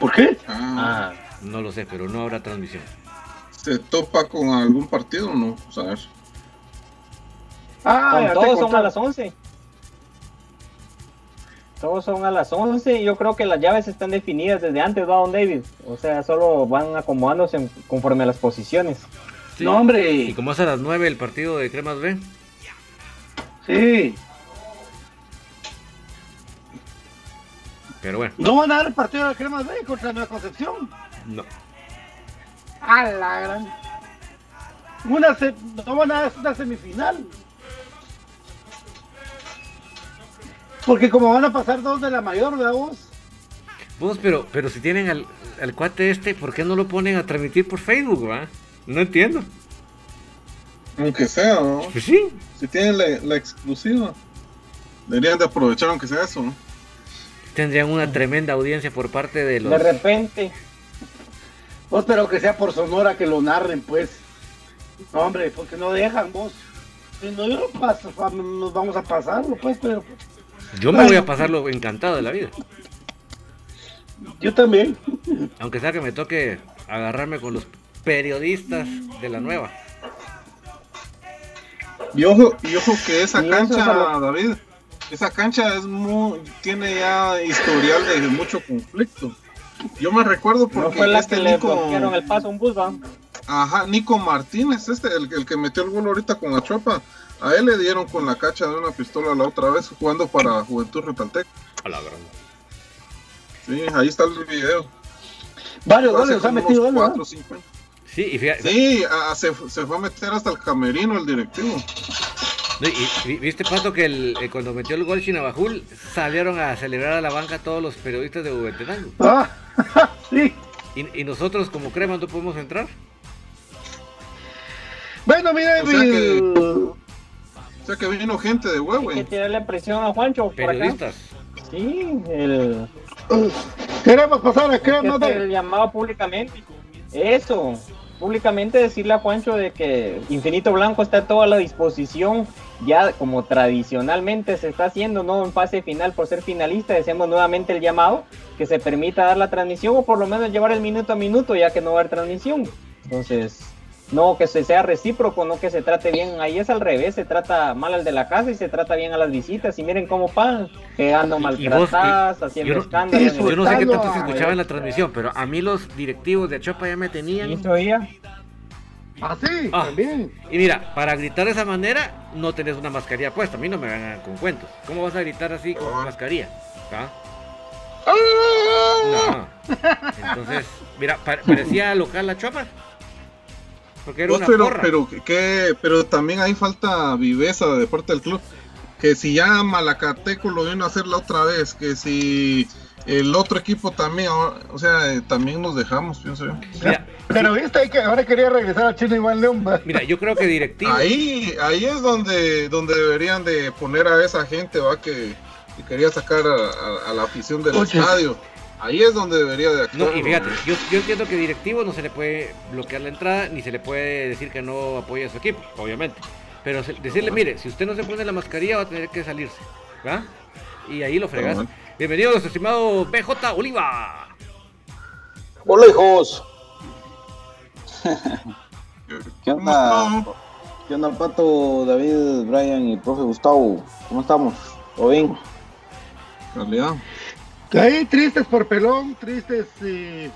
¿Por qué? Ah, no lo sé, pero no habrá transmisión. ¿Se topa con algún partido o no? ¿Sabes? Ah, todos son a las 11. Todos son a las 11 y yo creo que las llaves están definidas desde antes, Don David? O sea, solo van acomodándose conforme a las posiciones. No, hombre. ¿Y como es a las 9 el partido de Cremas B? Sí. Pero bueno. ¿No van a dar el partido de Cremas B contra Nueva Concepción? No. A la gran. Una no van a dar una semifinal. Porque como van a pasar dos de la mayor, ¿verdad vos? Vos, pero, pero si tienen al, al cuate este, ¿por qué no lo ponen a transmitir por Facebook, va? No entiendo. Aunque sea, ¿no? Pues sí. Si tienen la, exclusiva. Deberían de aprovechar aunque sea eso, ¿no? Tendrían una tremenda audiencia por parte de los... De repente. Vos, pero que sea por Sonora que lo narren, pues. hombre, porque no dejan vos. No, yo no paso, nos vamos a pasarlo, pues, pero... Yo me voy a pasarlo encantado de la vida. Yo también. Aunque sea que me toque agarrarme con los periodistas de la nueva. Y ojo, y ojo que esa cancha, David, esa cancha es muy, tiene ya historial de mucho conflicto. Yo me recuerdo porque fue este que Nico, le el paso un bus, Ajá, Nico Martínez, este, el, el, que metió el gol ahorita con la tropa, a él le dieron con la cacha de una pistola la otra vez jugando para Juventud Retaltec. A la. Sí, ahí está el video. Varios goles ha metido Sí, y fíjate. Sí, se, fue a meter hasta el camerino el directivo. y, viste, Pato, que el, eh, cuando metió el gol Chinabajul salieron a celebrar a la banca todos los periodistas de Ubetenango. Ah, <laughs> sí. Y, nosotros, como crema, no podemos entrar. Bueno, mire, o sea, que, vino gente de huevo. Hay que tirarle presión a Juancho. Periodistas. Sí, el. Queremos pasar a crema. El llamado públicamente. Eso. Públicamente decirle a Juancho de que Infinito Blanco está a toda la disposición, ya como tradicionalmente se está haciendo, no en fase final por ser finalista, decíamos nuevamente el llamado, que se permita dar la transmisión o por lo menos llevar el minuto a minuto, ya que no va a haber transmisión. Entonces, no que se sea recíproco, no que se trate bien. Ahí es al revés, se trata mal al de la casa y se trata bien a las visitas. Y miren cómo pagan, pegando maltratadas, haciendo yo, escándalos. Yo no sé qué tanto se escuchaba en la transmisión, pero a mí los directivos de Achopa ya me tenían. ¿Y oía? Ah, sí, ah, también. Y mira, para gritar de esa manera, no tenés una mascarilla puesta. A mí no me van con cuentos. ¿Cómo vas a gritar así con mascarilla? ¿Ah? No. Entonces, mira, parecía local la chopa. Porque era una pero, pero, que, pero también hay falta viveza de parte del club. Que si ya Malacateco lo vino a hacer la otra vez, que si el otro equipo también, o sea, eh, también nos dejamos, pienso yo. pero viste que ahora quería regresar a Chino Iván León. Mira, yo creo que directivo. Ahí, ahí es donde, donde deberían de poner a esa gente, va que, quería sacar a, la afición del estadio. Ahí es donde debería de actuar. No, y fíjate, yo, yo, entiendo que directivo no se le puede bloquear la entrada, ni se le puede decir que no apoya a su equipo, obviamente. Pero decirle, mire, si usted no se pone la mascarilla va a tener que salirse. ¿Va? Y ahí lo fregas. Bienvenidos, estimado BJ Oliva. Hola, hijos. <laughs> ¿Qué onda? ¿Qué onda, Pato, David, Brian y profe Gustavo? ¿Cómo estamos? ¿Todo bien? Calidad. Ahí tristes por pelón, tristes eh,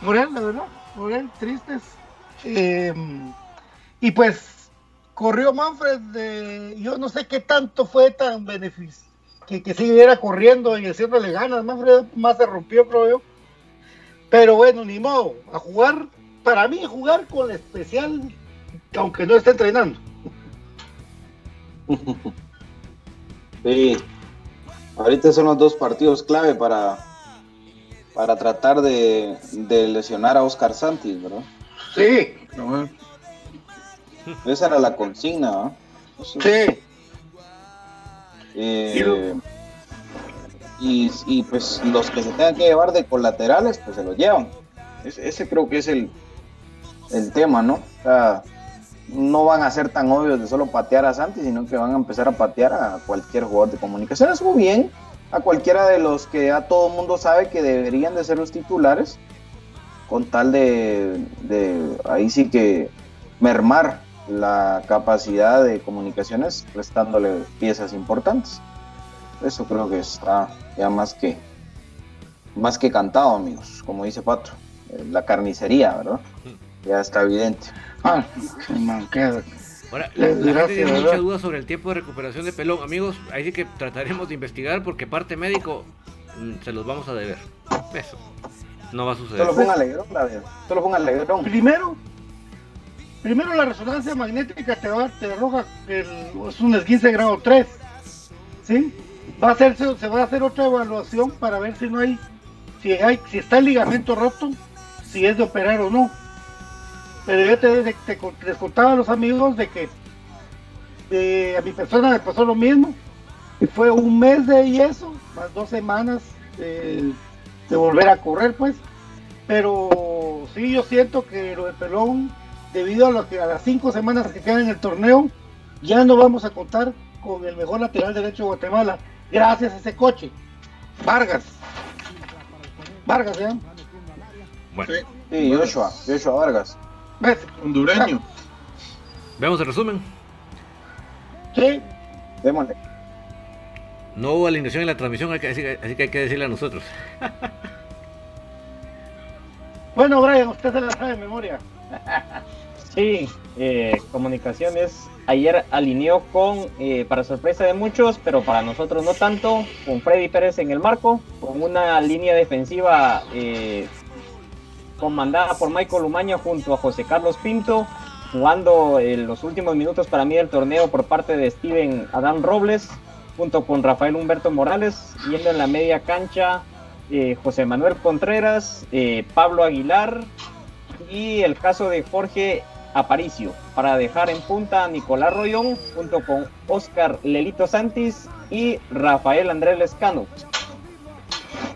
Morel, la verdad, Morel, tristes. Em, y pues corrió Manfred, yo no sé qué tanto fue tan beneficio, que, que siguiera corriendo y haciéndole ganas, Manfred más se rompió, creo yo. Pero bueno, ni modo, a jugar, para mí jugar con la especial, aunque no esté entrenando. <laughs> Sí, Ahorita son los dos partidos clave para, para tratar de, lesionar a Oscar Santis, ¿verdad? Sí. Esa era la consigna, ¿no? Sí. Eh, y, pues los que se tengan que llevar de colaterales, pues se los llevan. Ese, creo que es el, el tema, ¿no? O sea, no van a ser tan obvios de solo patear a Santi, sino que van a empezar a patear a cualquier jugador de comunicaciones o bien a cualquiera de los que ya todo el mundo sabe que deberían de ser los titulares, con tal de, ahí sí que mermar la capacidad de comunicaciones prestándole piezas importantes. Eso creo que está ya más que más que cantado, amigos, como dice Pato. Eh, la carnicería, ¿verdad? Ya está evidente. Ah, Ahora, la, gente tiene muchas dudas sobre el tiempo de recuperación de pelón. Amigos, ahí sí que trataremos de investigar porque parte médico mm, se los vamos a deber. Eso. No va a suceder. Solo fue un alegrón, Solo fue un alegrón. Primero, primero la resonancia magnética te va, te arroja el, es un 15 grado 3. ¿Sí? Va a hacerse, se va a hacer otra evaluación para ver si no hay, si hay, si está el ligamento roto, si es de operar o no pero yo te, les contaba a los amigos de que a mi persona me pasó lo mismo. Y fue un mes de yeso, más dos semanas de, volver a correr, pues. Pero sí, yo siento que lo de Pelón, debido a, lo que, a las cinco semanas que quedan en el torneo, ya no vamos a contar con el mejor lateral derecho de Guatemala, gracias a ese coche. Vargas. Vargas, ¿ya? Bueno. Sí, Joshua, Joshua Vargas. Hondureño. Veamos el resumen. Sí. Démosle. No hubo alineación en la transmisión, así que hay que decirle a nosotros. <laughs> bueno, Brian, usted se la sabe de memoria. <laughs> sí, eh, Comunicaciones ayer alineó con, eh, para sorpresa de muchos, pero para nosotros no tanto, con Freddy Pérez en el marco, con una línea defensiva eh, comandada por Michael Umaña junto a José Carlos Pinto, jugando en los últimos minutos para mí del torneo por parte de Steven Adán Robles, junto con Rafael Humberto Morales, yendo en la media cancha eh, José Manuel Contreras, eh, Pablo Aguilar y el caso de Jorge Aparicio, para dejar en punta a Nicolás Royón junto con Oscar Lelito Santis y Rafael Andrés Lescano.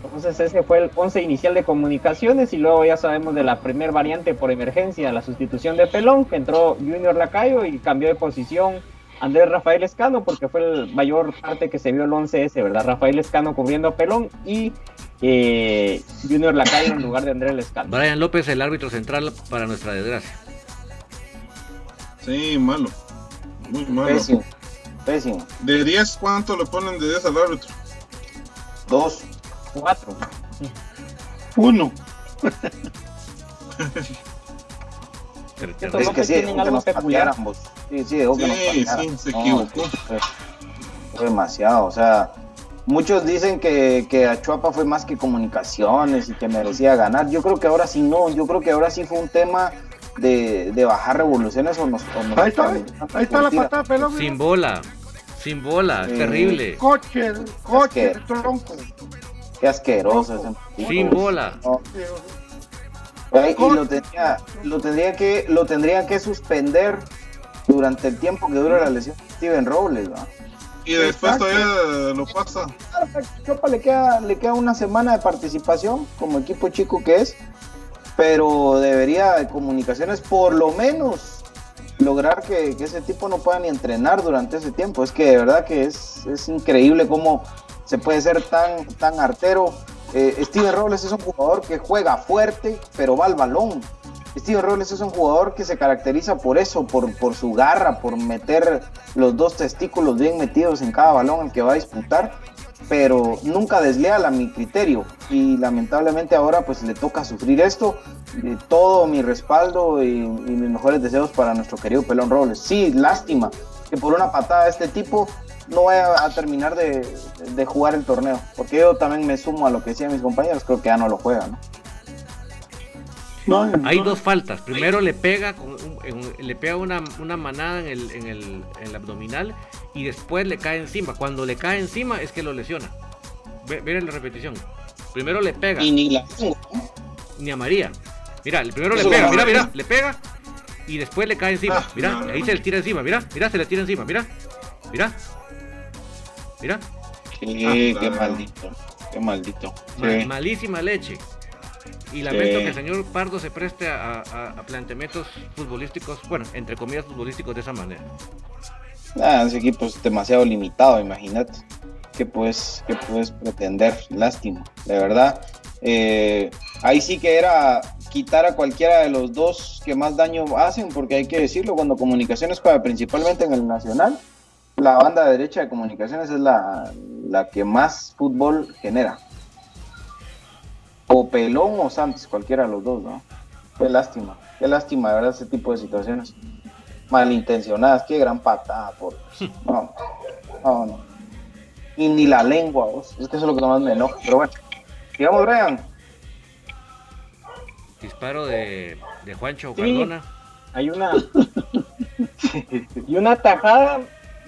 Entonces ese fue el 11 inicial de comunicaciones y luego ya sabemos de la primer variante por emergencia, la sustitución de Pelón, que entró Junior Lacayo y cambió de posición Andrés Rafael Escano, porque fue el mayor parte que se vio el 11S, ¿verdad? Rafael Escano cubriendo a Pelón y eh, Junior Lacayo en lugar de Andrés Escano. Brian López, el árbitro central para nuestra desgracia. Sí, malo. Muy malo. Pésimo. Pésimo. De 10, ¿cuánto le ponen de 10 al árbitro? Dos. Cuatro. Uno. Es que sí, tienen dejó que algo nos peculiar. patearan, vos. Sí, sí, dejó que nos patearan. sí, se equivocó. fue demasiado, o sea, muchos dicen que, que Achuapa fue más que comunicaciones y que merecía ganar. Yo creo que ahora sí no, yo creo que ahora sí fue un tema de, de bajar revoluciones o nos... o nos- Ahí está, ahí está la patada pelón. Sin bola. Sin bola. Terrible. Coche, coche, Es que- tronco. Qué asqueroso ese. Sin bola. No, Ay, y lo tendría, lo tendría que, lo tendría que suspender durante el tiempo que dura la lesión de Steven Robles, ¿va? Y después Exacto. todavía lo pasa. Chopa le queda, le queda una semana de participación como equipo chico que es, pero debería de comunicaciones por lo menos lograr que, que ese tipo no pueda ni entrenar durante ese tiempo. Es que de verdad que es, es increíble cómo se puede ser tan, tan artero. Eh, Steven Robles es un jugador que juega fuerte, pero va al balón. Steven Robles es un jugador que se caracteriza por eso, por, por su garra, por meter los dos testículos bien metidos en cada balón al que va a disputar, pero nunca desleal a mi criterio. Y lamentablemente ahora pues le toca sufrir esto. Eh, todo mi respaldo y, y mis mejores deseos para nuestro querido Pelón Robles. Sí, lástima que por una patada de este tipo no vaya a terminar de, de jugar el torneo, porque yo también me sumo a lo que decían mis compañeros, creo que ya no lo juega, ¿no? No, Hay dos faltas. Primero le pega con un- en- le pega una, una manada en el, en, el, en el abdominal y después le cae encima. Cuando le cae encima es que lo lesiona. Miren la repetición. Primero le pega, Y ni la ni a María. Mira, el primero le pega, mira, mira, le pega y después le cae encima. Ah, Mira, no, ahí se le tira encima, mira, mira, se le tira encima, mira, mira, mira. Sí, Ah, qué maldito, qué maldito. Sí. malísima leche. Y lamento Sí. que el señor Pardo se preste a, a- a planteamientos futbolísticos, bueno, entre comillas futbolísticos de esa manera. Ah, ese equipo es demasiado limitado, imagínate. ¿Qué puedes, qué puedes pretender? Lástima, de verdad. Eh, ahí sí que era quitar a cualquiera de los dos que más daño hacen, porque hay que decirlo, cuando Comunicaciones juega principalmente en el Nacional, la banda derecha de Comunicaciones es la, la que más fútbol genera. O Pelón o Santos, cualquiera de los dos, ¿no? Qué lástima, qué lástima, de verdad, ese tipo de situaciones malintencionadas. Qué gran patada, por <laughs> No, no, no. Y ni la lengua, vos. Es que eso es lo que más me enoja. Pero bueno, digamos, Brian. Disparo de, de Juancho Sí. Cardona. Hay una <laughs> y una tajada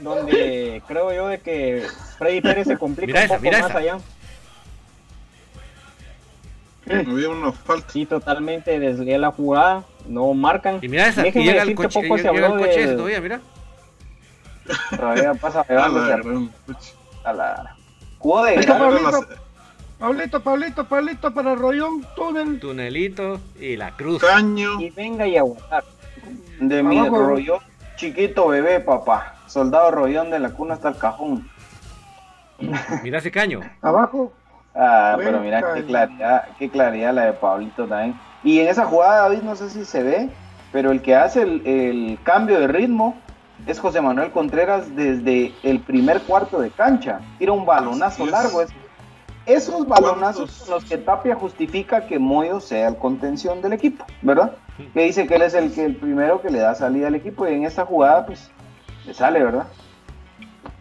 donde creo yo de que Freddy Pérez se complica Mira un esa, poco mira más esa. allá. Había una falta. Sí, totalmente desleal la jugada, no marcan. Y mira esa, y Déjeme llega el coche, poco llega, se llega el habló coche ese todavía, mira. Todavía <laughs> pasa la a, la. De Pablito, las- Pablito, Pablito, Pablito para Rollón, túnel. Tunelito y la cruz. Caño. Y venga y aguantar. de mi Abajo. rollón. Chiquito bebé, papá. Soldado rollón de la cuna hasta el cajón. Mira ese caño. Abajo, Ah, Buen pero mira qué claridad, qué claridad la de Pablito también. Y en esa jugada, David, no sé si se ve, pero el que hace el, el cambio de ritmo es José Manuel Contreras desde el primer cuarto de cancha. Tira un balonazo largo. es- esos balonazos ¿Cuántos? son los que Tapia justifica que Moyo sea el contención del equipo, ¿verdad? Que dice que él es el, que, el primero que le da salida al equipo y en esta jugada, pues, le sale, ¿verdad?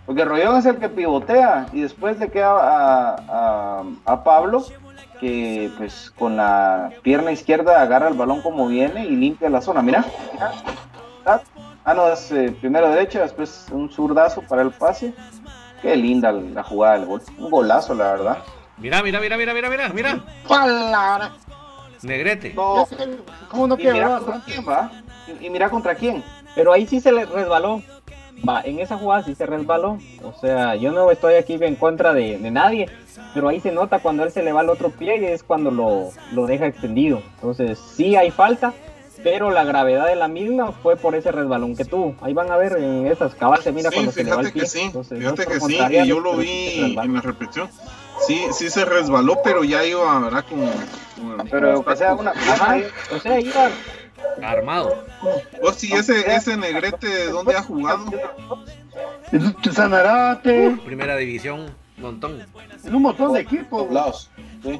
Porque Rollón es el que pivotea y después le queda a, a- a Pablo que pues con la pierna izquierda agarra el balón como viene y limpia la zona. Mira, mira. Ah, Ah, no, es eh, primero derecha, después un zurdazo para el pase. Qué linda la jugada del gol. Un golazo, la verdad. Mira, mira, mira, mira, mira, mira, mira. palabra. Negrete. No, ¿Cómo no y mira contra quién va. Y, y mira contra quién. Pero ahí sí se le resbaló. va, en esa jugada sí se resbaló. O sea, yo no estoy aquí en contra de, de nadie, pero ahí se nota cuando él se le va al otro pie y es cuando lo, lo deja extendido. Entonces, sí hay falta, pero la gravedad de la misma fue por ese resbalón que tuvo. Ahí van a ver en esas cabas, se mira Sí, cuando se le va el fíjate pie. que sí, Entonces, fíjate que sí, y yo lo vi sí en la repetición. Sí, sí se resbaló, pero ya iba, ¿verdad? Con, con- Pero con que sea una Ajá, o sea, iba Armado. O si ese, ese negrete, ¿dónde ha jugado? Sanarate, Primera división, montón. en un montón de equipos. Sí.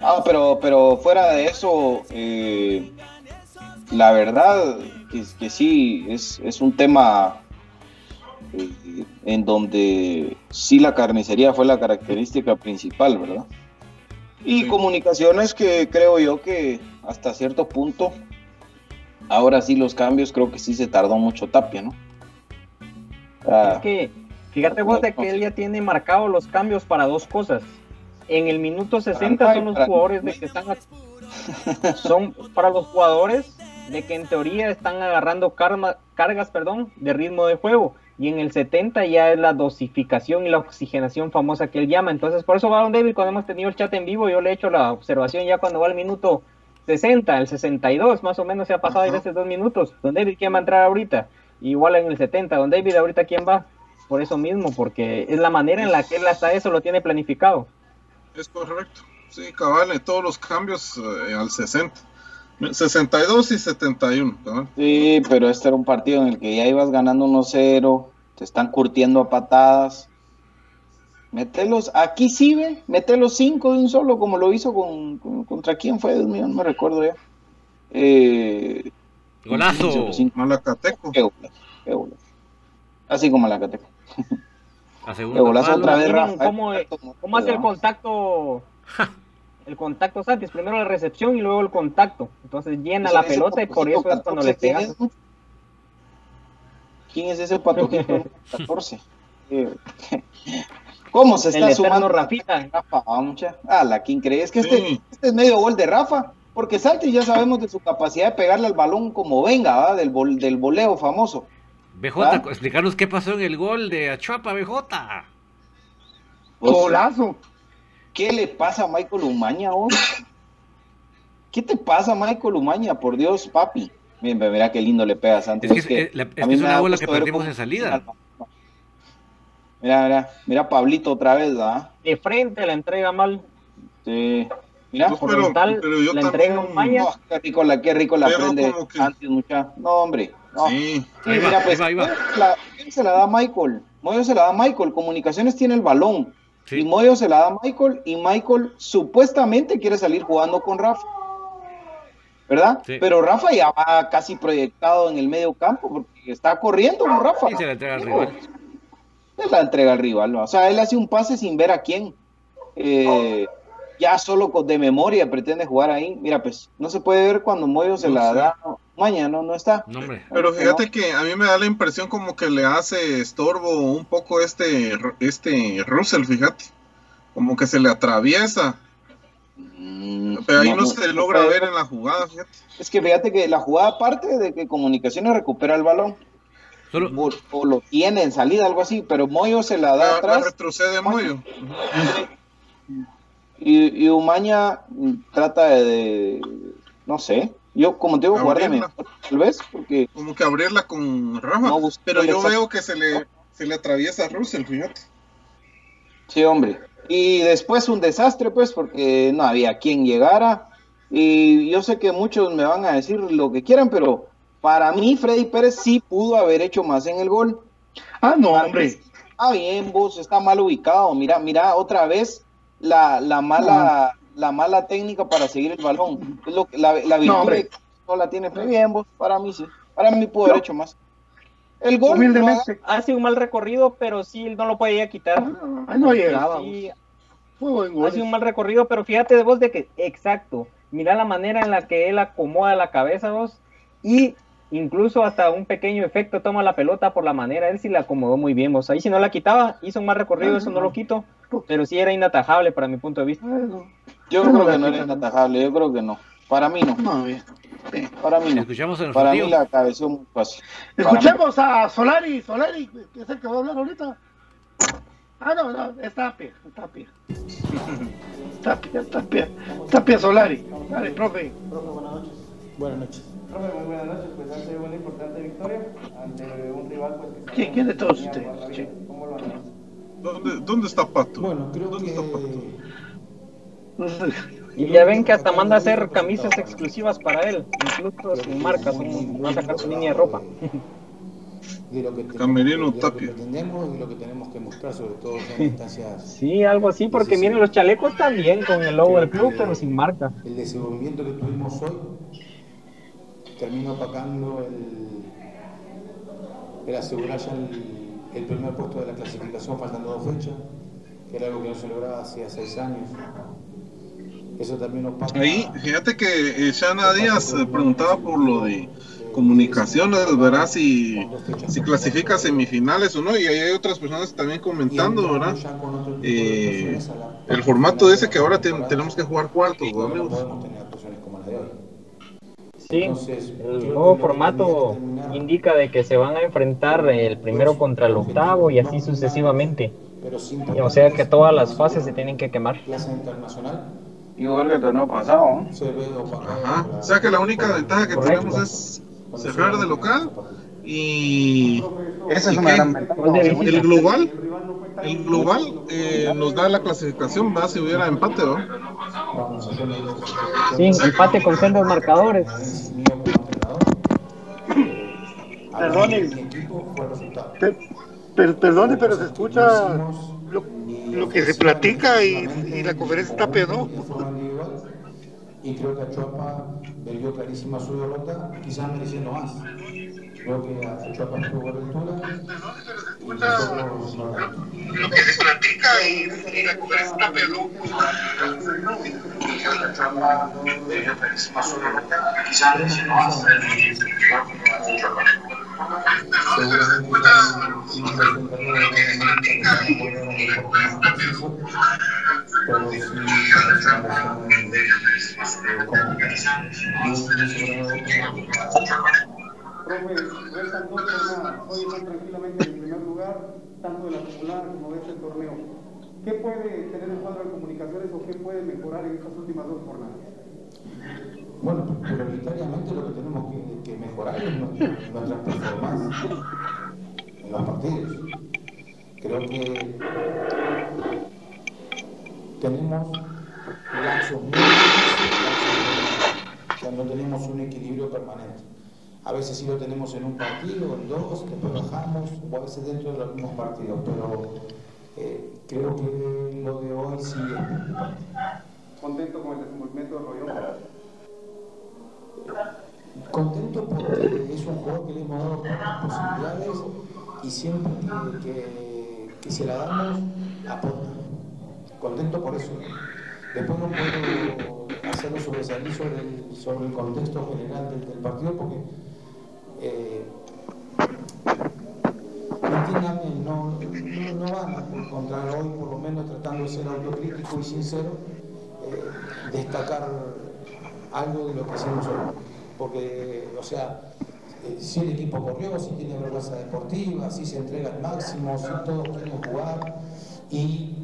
Ah, pero, pero fuera de eso, eh, la verdad que, que sí, es, es un tema eh, en donde sí la carnicería fue la característica principal, ¿verdad? Y Sí. comunicaciones que creo yo que hasta cierto punto, ahora sí los cambios, creo que sí se tardó mucho Tapia, ¿no? Ah, Es que, fíjate vos de que él ya tiene marcados los cambios para dos cosas. En el minuto 60 son los jugadores de que están <laughs> son para los jugadores de que en teoría están agarrando cargas, perdón, de ritmo de juego. Y en el 70 ya es la dosificación y la oxigenación famosa que él llama. Entonces, por eso va Don David, cuando hemos tenido el chat en vivo, yo le he hecho la observación ya cuando va al minuto 60, el 62, más o menos se ha pasado veces dos minutos. Don David, ¿quién va a entrar ahorita? Igual en el 70, Don David, ahorita quién va? Por eso mismo, porque es la manera en la que él hasta eso lo tiene planificado. Es correcto. Sí, cabal, todos los cambios eh, al 60. 62 y 71, cabal. Sí, pero este era un partido en el que ya ibas ganando 1-0, te están curtiendo a patadas. Metelos, aquí sí, ve, mete los 5 de un solo, como lo hizo con, con- contra quién fue, Dios mío, no me recuerdo ya. Eh, Golazo. Malacateco. qué qué. Así como la Cateco. A Qué segundo golazo otra vez, Rafa. cómo, ¿Cómo hace el contacto? El contacto Santis, primero la recepción y luego el contacto. Entonces llena la Ese pelota y por eso es cuando le 14, ¿quién pegas. es? ¿Quién es ese patojito? 14. <laughs> Eh, <laughs> ¿Cómo se está sumando Rafita. Rafa? Ah, mucha. Ah, la ¿quién cree? Es que este, Sí. este es medio gol de Rafa, porque Santi ya sabemos de su capacidad de pegarle al balón como venga, ¿va? Del, vol- del voleo famoso. BJ, ¿Ah? explicarnos qué pasó en el gol de Achuapa, BJ. Pues, Golazo. ¿Qué le pasa a Michael Umaña, vos? ¿Qué te pasa, Michael Umaña? Por Dios, papi. Mira, mira qué lindo le pega a Santi. Es que es- eh, la- es a que mí es me una bola que perdimos cómo- en salida. Mira, mira, mira Pablito otra vez, ¿verdad? De frente la entrega mal. Sí. Mira, No, Por pero- tal, pero yo la también- entrega Umaña. Qué rico la, qué rico la Pero prende que- antes, mucha. No, hombre. No. Sí, Sí, Ahí va, mira, ahí pues, va, ahí va. La, ¿quién se la da a Michael. Moyo se la da a Michael. Comunicaciones tiene el balón. Sí. Y Moyo se la da a Michael. Y Michael supuestamente quiere salir jugando con Rafa. ¿Verdad? Sí. Pero Rafa ya va casi proyectado en el medio campo porque está corriendo con Rafa. Y se la entrega al rival. Es la entrega al rival. ¿no? O sea, él hace un pase sin ver a quién. Eh, ya solo con- de memoria pretende jugar ahí. Mira, pues no se puede ver cuando Moyo se No la sé. da. Mañana no, no está. No, hombre. Pero fíjate que a mí me da la impresión como que le hace estorbo un poco este, este Russell, fíjate. Como que se le atraviesa. Mm, Pero ahí no, no, no, se no logra ver en la jugada, fíjate. Es que fíjate que la jugada parte de que Comunicaciones recupera el balón. Solo, O, o lo tiene en salida, algo así. Pero Moyo se la da La, la atrás. retrocede Moyo. Y, y Umaña mm, trata de, de- No sé. Yo, como te digo, jugar de Abrirla. mejor, tal vez. Porque Como que abrirla con Rafa. No pero yo exacto. veo que se le, se le atraviesa a Russell, fíjate. Sí, hombre. Y después un desastre, pues, porque no había quien llegara. Y yo sé que muchos me van a decir lo que quieran, pero para mí Freddy Pérez sí pudo haber hecho más en el gol. Ah, no, hombre. Ah, bien, vos está mal ubicado. Mira, mira otra vez la, la mala la mala técnica para seguir el balón. Es lo que, la, la virtud hombre. de que no la tiene Freddy. Bien, vos, para mí sí. Para mí pudo haber No. hecho más. El gol. Humildemente. Hace un mal recorrido, pero sí él no lo podía quitar. Ahí no llegaba. Sí, Fue buen gol. hace un mal recorrido, pero fíjate de vos de que, exacto, mira la manera en la que él acomoda la cabeza vos y incluso hasta un pequeño efecto toma la pelota por la manera, él sí la acomodó muy bien vos. Ahí si no la quitaba, hizo un mal recorrido, eso no lo quito, pero sí era inatajable para mi punto de vista. Yo No, creo que no era inatajable. Yo creo que no. Para mí no. no, bien. Para mí no. Escuchamos en el Para mí la cabeció muy fácil. Escuchemos a Solari, Solari, que es el que va a hablar ahorita. Ah, no, no, es Tapia, es Tapia. Tapia, Tapia, Tapia Solari. Dale, profe. Buenas noches. Profe, muy buenas noches. Pues ha sido una importante victoria ante un rival pues, que ¿Quién, quién de todos ustedes? por la vida. Sí. ¿Cómo lo analizas? ¿Dónde, dónde está Pato? Bueno, creo ¿Dónde que está Pato? <laughs> Y ya ven que hasta manda a hacer camisas exclusivas para él, incluso sin marca, va a sacar su línea de ropa. <laughs> de lo que tenemos, Camerino de lo que Tapia. pretendemos y lo que tenemos que mostrar, sobre todo en <laughs> instancias, Sí, algo así, porque miren los chalecos también con el logo del club, pero sin marca. el desenvolvimiento que tuvimos hoy terminó opacando el, el asegurar ya el, el primer puesto de la clasificación faltando dos fechas, que era algo que no se lograba hacía seis años. Eso también opaca. Ahí, fíjate que eh, Shana Díaz preguntaba por lo de comunicaciones, ¿verdad? Si, si clasifica semifinales o no, y ahí hay otras personas también comentando, ¿verdad? Eh, el formato dice que ahora ten- tenemos que jugar cuartos, amigos. podemos tener actuaciones como la de hoy. Sí, Entonces, el nuevo formato indica de que se van a enfrentar el primero contra el octavo y así sucesivamente. pero sin Y O sea que todas las fases se tienen que quemar. Igual que el torneo pasado. ¿no? se ve opacado Ajá. O sea que la única ventaja que Correcto. tenemos es cerrar de local y Esa es ¿Y una gran ventaja. El global, el global eh, nos da la clasificación, va si hubiera empate, ¿no? A Sí, empate con sendos marcadores. Perdone. Per- per- perdone, pero se escucha lo, lo que se platica y, y la conferencia está pedo. Y creo que Achuapa vendió clarísima su derrota, quizás mereciendo más. Creo que Achuapa estuvo a la altura. y nosotros no tanto. Lo que se platica y, la conferencia está pedo. Profe, restan dos jornadas. Hoy están tranquilamente en el primer lugar, tanto de la acumulada como de este torneo. ¿Qué puede tener el cuadro de comunicaciones o qué puede mejorar en estas últimas dos jornadas? Bueno, prioritariamente lo que tenemos que, que mejorar es nuestra, performance en los partidos. Creo que tenemos lapsos muy o sea, no tenemos un equilibrio permanente. A veces sí lo tenemos en un partido, en dos, después bajamos, o a veces dentro de los mismos partidos, pero eh, creo que lo de hoy sí es preocupante. ¿Contento con el desenvolvimiento de Rollón? Contento porque es un jugador que le hemos dado tantas posibilidades y siempre que, que- que se la damos, aporta. Contento por eso. Después no puedo hacerlo sobresalir sobre el, sobre el contexto general del, del partido porque, eh, no, no, no van a encontrar hoy, por lo menos tratando de ser autocrítico y sincero, eh, destacar algo de lo que hicimos hoy. Porque, o sea, eh, si el equipo corrió, si tiene vergüenza deportiva, si se entrega al máximo, si todos quieren jugar. Y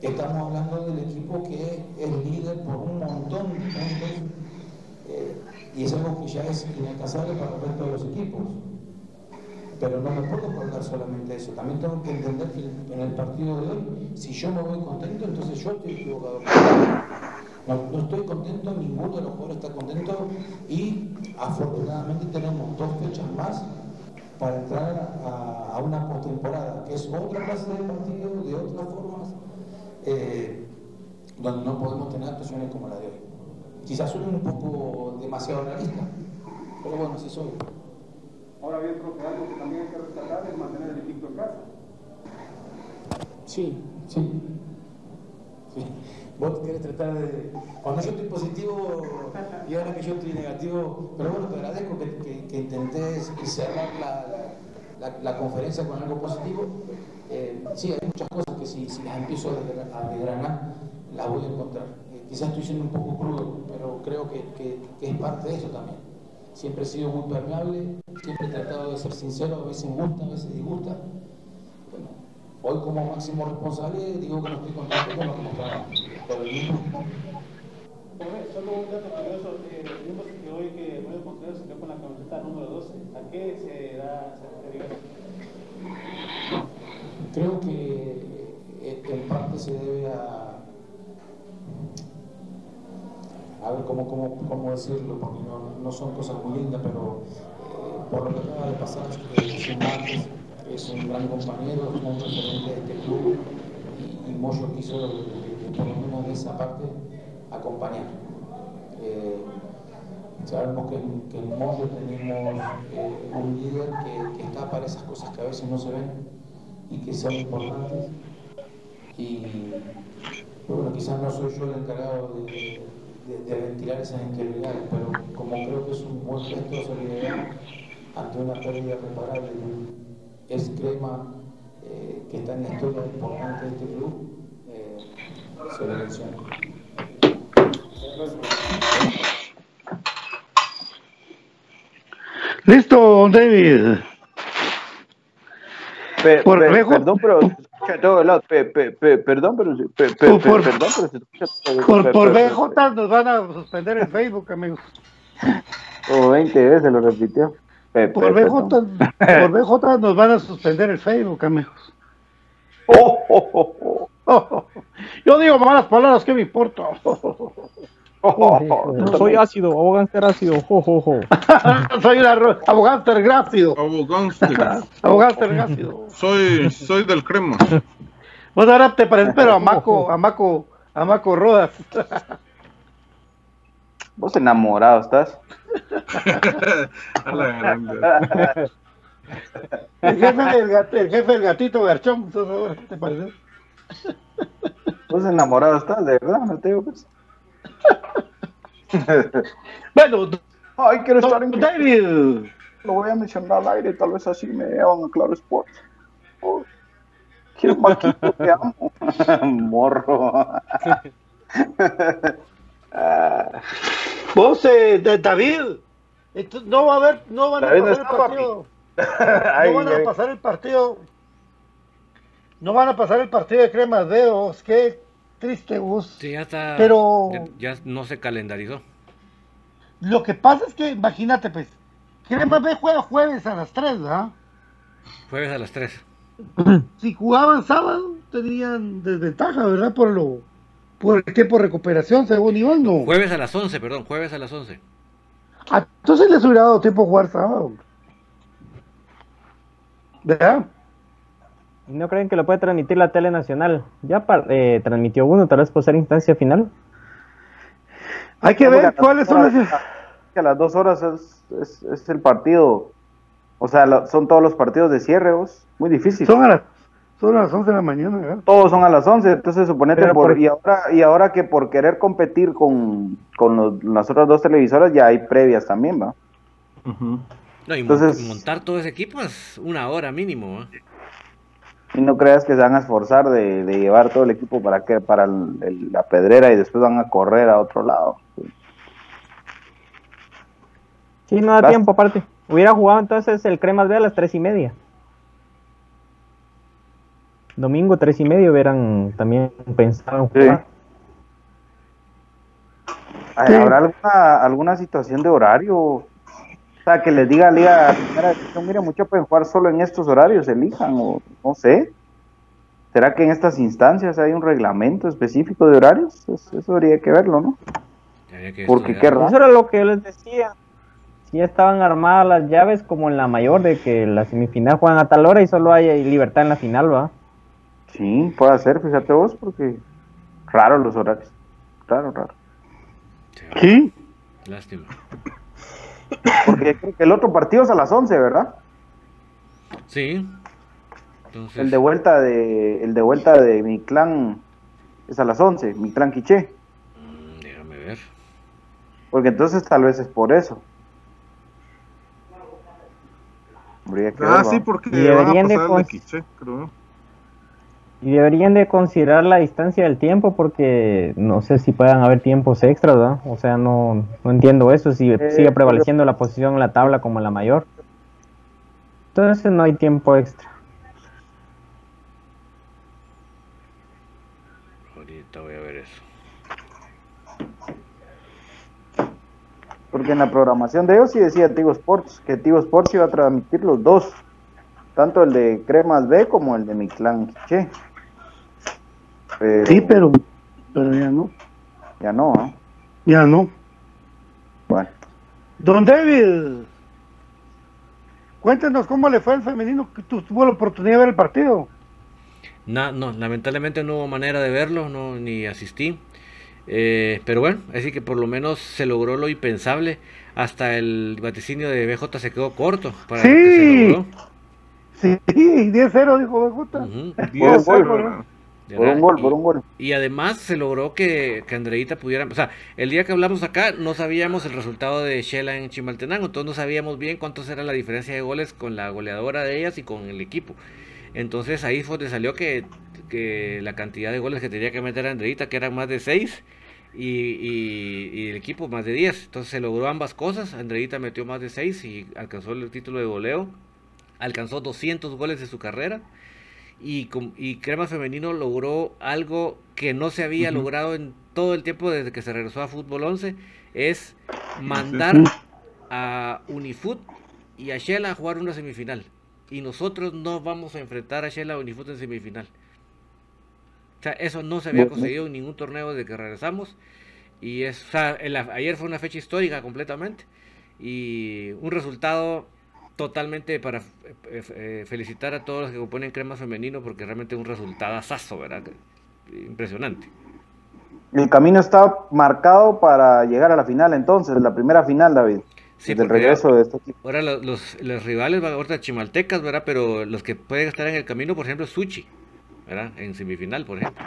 estamos hablando del equipo que es líder por un montón de puntos. eh, y es algo que ya es inalcanzable para el resto de los equipos. Pero no me puedo colgar solamente eso. También tengo que entender que en el partido de hoy, si yo me voy contento, entonces yo estoy equivocado. No, no estoy contento, ninguno de los jugadores está contento y afortunadamente tenemos dos fechas más para entrar a, a una postemporada, que es otra clase de partido, de otras formas, eh, donde no podemos tener actuaciones como la de hoy. Quizás suene un poco demasiado realista, pero bueno, así soy. Ahora bien, profe, algo que también hay que rescatar es mantener el equipo en casa. Sí, sí. sí. Vos querés tratar de... Cuando yo estoy positivo y ahora que yo estoy negativo, pero bueno, te agradezco que, que, que intentés cerrar la, la, la- la conferencia con algo positivo. Eh, sí, hay muchas cosas que si, si las empiezo a desgranar, las voy a encontrar. Quizás estoy siendo un poco crudo, pero creo que, que- que es parte de eso también. siempre he sido muy permeable, siempre he tratado de ser sincero, a veces gusta, a veces disgusta. Bueno, hoy como máximo responsable digo que no estoy contento con lo que mostraron. Pero Solo un dato curioso, eh, vimos que hoy que Mario Contreras se quedó con la camiseta número 12. ¿A qué se da? Creo que eh, en parte se debe a, a ver cómo, cómo, cómo decirlo, porque no, no son cosas muy lindas, pero eh, por lo que acaba de pasar eh, Márquez, es un gran compañero, es un referente de este club y, y Moyo quiso, eh, por lo menos de esa parte, acompañar. Eh, sabemos que, que en Moyo tenemos un líder que, que está para esas cosas que a veces no se ven y que son importantes. Y bueno, quizás no soy yo el encargado de, de- de ventilar esas inquietudes, pero como creo que es un buen gesto de solidaridad ante una pérdida reparable de un ex crema eh, que está en la historia importante de este club, eh, se lo menciono. Listo, David. Pe- Por pe- lejos. Perdón, pero escucha de todos lados. Pe- pe- pe- perdón, pero Por- por- perdón, pero se escucha Por, por BJ nos van a suspender el Facebook, amigos. Como 20 veces lo repitió. Por. BJ, por BJ nos van a suspender el Facebook, amigos. <laughs> Oh, <laughs> oh, oh, oh. Yo digo malas palabras, ¿qué me importa? <laughs> No soy ácido, abogánster ácido, jo, jo, jo. <laughs> Soy un abogánster gráfido. Abogánster. Gráfido. Soy, soy del crema. Vos <laughs> ahora te pareces, pero a Maco, a Maco, a Maco Rodas. <laughs> Vos enamorado estás. A la grande. El jefe del, gat- el jefe del gatito Garchón. sos ahora, ¿Te parece? Vos enamorado estás, de verdad, no te digo pues. <laughs> Bueno, Ay, quiero estar en David. Lo voy a mencionar al aire, tal vez así me llevan a Claro Sport. Oh, quiero Maquito, te <laughs> amo. Morro. Ah, <laughs> Vos, eh, de- David. No va a haber, no van a David no pasar el partido. Ay, no van a pasar el partido. No van a pasar el partido de cremas de vos. Qué triste vos. Sí, ya está. Pero- Ya, ya no se calendarizó. Lo que pasa es que, imagínate, pues, Cremas B juega jueves a las 3, ¿verdad? Jueves a las 3. Si jugaban sábado, tenían desventaja, ¿verdad? Por lo, por el tiempo de recuperación, según Iván, no. Jueves a las 11, perdón, jueves a las 11. Ah, Entonces les hubiera dado tiempo a jugar sábado. ¿Verdad? ¿Y ¿No creen que lo puede transmitir la tele nacional? Ya eh, transmitió uno, tal vez por ser instancia final. Hay que ver cuáles son las... Que a las dos horas es, es, es el partido. O sea, son todos los partidos de cierre, vos. Muy difícil. Son a las, son a las 11 de la mañana, ¿verdad? Todos son a las 11, entonces suponete por, por- y ahora y ahora que por querer competir con, con los- las otras dos televisoras ya hay previas también, va. No, y Entonces- montar todo ese equipo es una hora mínimo. ¿eh? Y no creas que se van a esforzar de, de llevar todo el equipo para que para el- el- la pedrera y después van a correr a otro lado. Sí, no da Vas- tiempo aparte. Hubiera jugado entonces el Cremas B a las tres y media. Domingo tres y media hubieran también pensado en jugar. ¿Hay- ¿Habrá alguna, alguna situación de horario? Sea, que les diga a Liga Primera División, mira, muchos pueden jugar solo en estos horarios, elijan, o no sé. ¿Será que en estas instancias hay un reglamento específico de horarios? Es- Eso habría que verlo, ¿no? Que Porque qué raro. Eso era lo que yo les decía. Si ya estaban armadas las llaves como en la mayor de que la semifinal juegan a tal hora y solo hay libertad en la final, ¿va? Sí, puede ser, fíjate vos, porque raro los horarios. Raro, raro. Sí. Lástima. Porque creo que el otro partido es a las 11, ¿verdad? Sí. Entonces, El de vuelta de el de vuelta de mi clan es a las 11, mi clan Quiché. mm, déjame ver. Porque entonces tal vez es por eso. Habría que Ah, sí, porque Y van a deberían de pasar el de cons- Quiché, creo. Y deberían de considerar la distancia del tiempo porque no sé si puedan haber tiempos extras, ¿verdad? O sea, no, no entiendo eso, si Eh, sigue prevaleciendo la posición en la tabla como la mayor. Entonces no hay tiempo extra. Ahorita voy a ver eso. Porque en la programación de ellos sí decía Tigo Sports, que Tigo Sports iba a transmitir los dos, tanto el de Cremas B como el de Mictlán Quiché. Pero Sí, pero, pero ya no. ya no, ¿ah? Ya no. Bueno. Don David, cuéntenos cómo le fue al femenino que tu- tuvo la oportunidad de ver el partido. Na- no, lamentablemente no hubo manera de verlo, no, ni asistí. Eh, pero bueno, así que por lo menos se logró lo impensable. Hasta el vaticinio de BJ se quedó corto para lo que se Sí. logró. Sí, 10-0, dijo. Ujú. Por un 10-0, gol, ¿verdad? Por un gol, por un gol. Y además se logró que, que Andreita pudiera, o sea, el día que hablamos acá no sabíamos el resultado de Shela en Chimaltenango, entonces no sabíamos bien cuántos era la diferencia de goles con la goleadora de ellas y con el equipo. Entonces ahí fue donde salió que, que la cantidad de goles que tenía que meter Andreita, que eran más de 6, y, y- y el equipo más de 10. Entonces se logró ambas cosas, Andreita metió más de 6 y alcanzó el título de goleo, alcanzó 200 goles de su carrera y, Crema Femenino logró algo que no se había logrado en todo el tiempo desde que se regresó a Fútbol 11, es mandar a Unifoot y a Shela a jugar una semifinal. Y nosotros no vamos a enfrentar a Shela o Unifoot en semifinal. O sea, eso no se había conseguido en ningún torneo desde que regresamos. Y es, o sea, en la- ayer fue una fecha histórica completamente. Y un resultado totalmente para eh, eh, felicitar a todos los que componen Crema Femenino porque realmente un resultado asazo, ¿verdad? Impresionante. El camino está marcado para llegar a la final entonces, la primera final, David. Sí, desde el porque regreso de este equipo. Ahora lo- los, los rivales van ahorita chimaltecas, ¿verdad? Pero los que pueden estar en el camino, por ejemplo, es Suchi, ¿verdad? En semifinal, por ejemplo.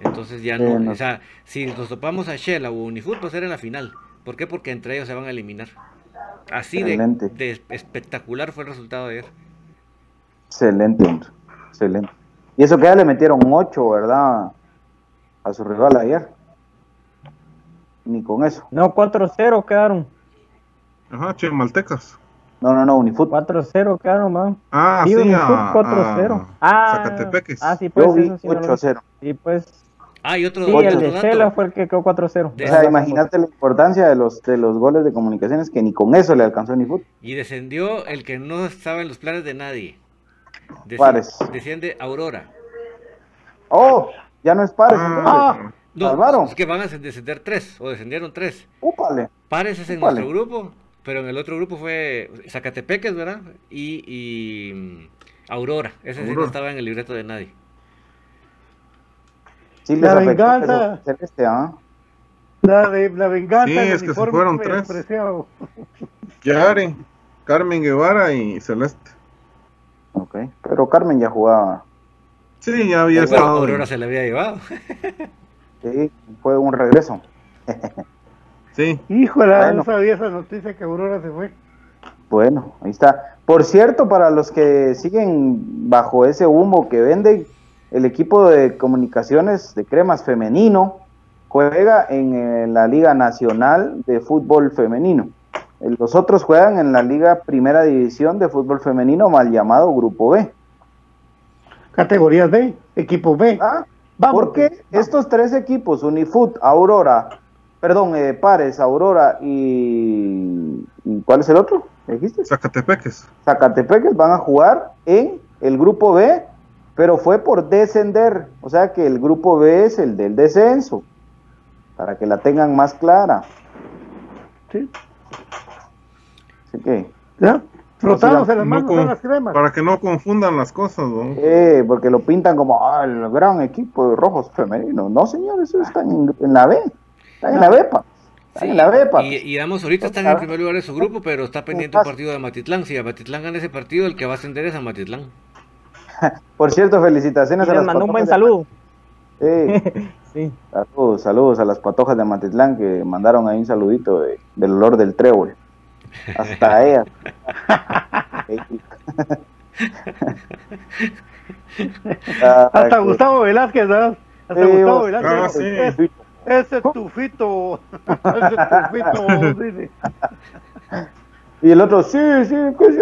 Entonces ya no, no. o sea, si nos topamos a Shell o Unifoot, va a ser en la final. ¿Por qué? Porque entre ellos se van a eliminar. Así de, Excelente. de espectacular fue el resultado de ayer. Excelente. Excelente. Y eso que ya le metieron 8, ¿verdad? A su rival ayer. Ni con eso. No, 4-0 quedaron. Ajá, Chimaltecas. No, no, no, Unifut. 4-0 quedaron, man. Ah, Sí, sí, Unifoot a, 4-0. a Ah, Zacatepeques. ah, sí, pues Yo vi eso sí no lo vi. 8-0. Sí, pues. Ah, y otro, Sí, otro el de. Shela fue el que quedó 4-0. De- O sea, imagínate la importancia de los, de los goles de comunicaciones que ni con eso le alcanzó Unifut. Y descendió el que no estaba en los planes de nadie. Juárez. Desciende Aurora. ¡Oh! Ya no es pares. Ah, entonces. No, Salvaron. es que van a descender tres, o descendieron tres. ¡Úpale! Pares es en nuestro grupo, pero en el otro grupo fue Zacatepeques, ¿verdad? Y, y, mm, Aurora. Ese sí no estaba en el libreto de nadie. Sí, La venganza. Celeste, ¿ah? La, de, la venganza Sí, es que se fueron tres. Yare, Carmen Guevara y Celeste. Ok. Pero Carmen ya jugaba. Sí, ya había Pero estado. Aurora se le había llevado. Sí, fue un regreso. <laughs> Sí, Híjole, Bueno. no sabía esa noticia que Aurora se fue. Bueno, ahí está. Por cierto, para los que siguen bajo ese humo que vende, el equipo de comunicaciones de cremas femenino juega en eh, la Liga Nacional de Fútbol Femenino. Eh, Los otros juegan en la Liga Primera División de Fútbol Femenino, mal llamado Grupo B. Categorías B, equipo B. Ah, Vamos, porque estos tres equipos, Unifut, Aurora, perdón, eh, Pares, Aurora y, y ¿cuál es el otro? ¿Me dijiste? Zacatepeques. Zacatepeques van a jugar en el grupo B, pero fue por descender, o sea que el grupo B es el del descenso, para que la tengan más clara. Sí. Así que, ¿Ya? Frotados en las No manos a las cremas. para que no confundan las cosas, ¿no? eh, porque lo pintan como ah, el gran equipo de rojos femeninos. No, señor, eso está en, en la B, está en la B, pa. Está Sí, en la B, pa. y, y Damos ahorita está en el primer lugar de su grupo, pero está pendiente un partido de Matitlán. Si a Matitlán gana ese partido, el que va a ascender es a Matitlán. Por cierto, Y felicitaciones a les las mandó un buen patojas de- saludo. Eh, <laughs> Sí. saludos, saludos a las patojas de Matitlán que mandaron ahí un saludito de- del olor del trébol. Hasta <laughs> ellas. Hasta Gustavo Velázquez, ¿no? Hasta Gustavo Velázquez. Ah, sí. ese tufito. ese tufito. <laughs> Y el otro, sí, sí,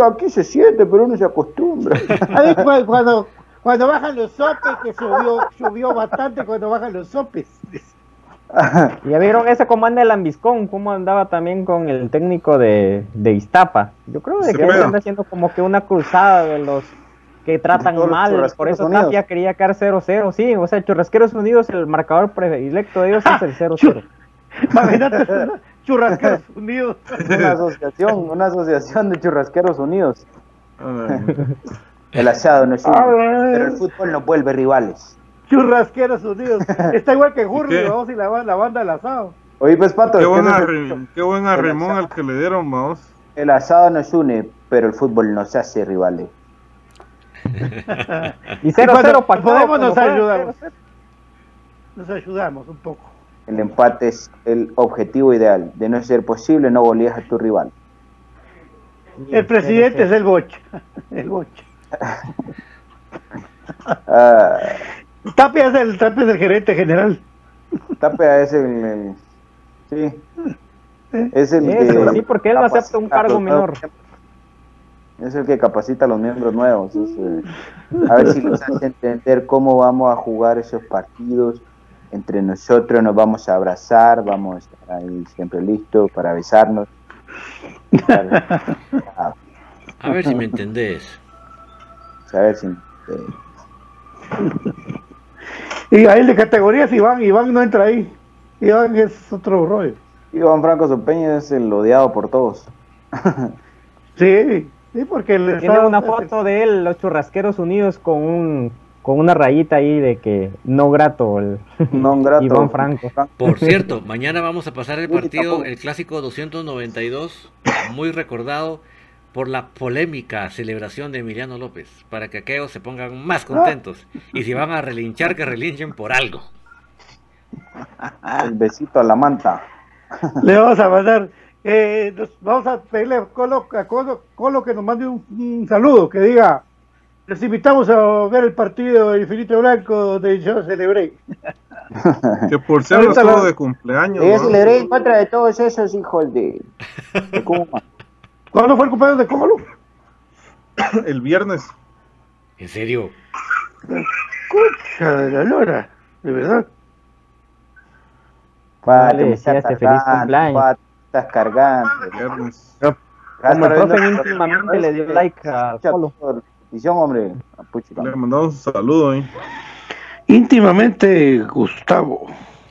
aquí se siente, pero uno se acostumbra. <laughs> Ahí cu- cuando, cuando bajan los sopes, que subió, subió bastante cuando bajan los sopes. <laughs> Ya vieron ese comando de Lambiscón, cómo andaba también con el técnico de, de Iztapa. Yo creo de que anda haciendo como que una cruzada de los que tratan los mal, por eso Unidos. Tapia quería quedar 0-0, sí, o sea, Churrasqueros Unidos, el marcador predilecto de ellos es el 0-0. <laughs> Churrasqueros <laughs> unidos. Una asociación, una asociación de churrasqueros unidos. El asado no es pero el fútbol nos vuelve rivales. Churrasqueros unidos. <laughs> Está igual que. Hurley, vamos, y la, ba- la banda del asado. Oye, pues pato, Qué buen, arre- qué buen arrimón al que le dieron, vamos. el asado nos une, pero el fútbol nos hace rivales. <laughs> Y cuando 0-0 para podemos nos ayudamos. Nos ayudamos un poco. El empate es el objetivo ideal. De no ser posible, no goleas a tu rival. El presidente es el bocha. <laughs> El bocha. <laughs> Ah, Tapia es el, Tapia es el gerente general. Tapia es el, el- sí, es el Eso, que sí, porque él acepta un cargo menor. Es el que capacita a los miembros nuevos. es, eh, a ver si les hace entender cómo vamos a jugar esos partidos. Entre nosotros nos vamos a abrazar, vamos a estar ahí siempre listos para besarnos. <laughs> A, ver si me entendés. a ver si. eh, Y ahí de categorías Iván, Iván no entra ahí. Iván es otro rollo. Iván Franco Sopeña es el odiado por todos. Sí, sí, porque le Tiene está- una foto de él, los Churrasqueros Unidos, con un con una rayita ahí de que no grato el <laughs> Non grato. Iván Franco. Por <laughs> cierto, mañana vamos a pasar el partido, el clásico 292, muy recordado por la polémica celebración de Emiliano López, para que aquellos se pongan más contentos. Y si van a relinchar, que relinchen por algo. El besito a la manta. Le vamos a mandar, eh, nos- vamos a pedirle a Colo, a Colo- Colo que nos mande un, un saludo, que diga, les invitamos a ver el partido de Infinito Blanco donde yo celebré. <laughs> Que por cierto Ahorita estuvo la- de cumpleaños. Yo ¿no? celebré en contra de todos esos hijos de. de Kuma. <laughs> ¿Cuándo fue el cumpleaños de Colo? <coughs> El viernes. ¿En serio? Escucha de la lora, de verdad. Me estás feliz cargando, cumpleaños. pa, te estás cargando. Viernes. Ya Como el profe íntimamente le dio like a Colo. Repetición, hombre. Ah, puchica. Le mandamos un saludo ahí. Íntimamente Gustavo.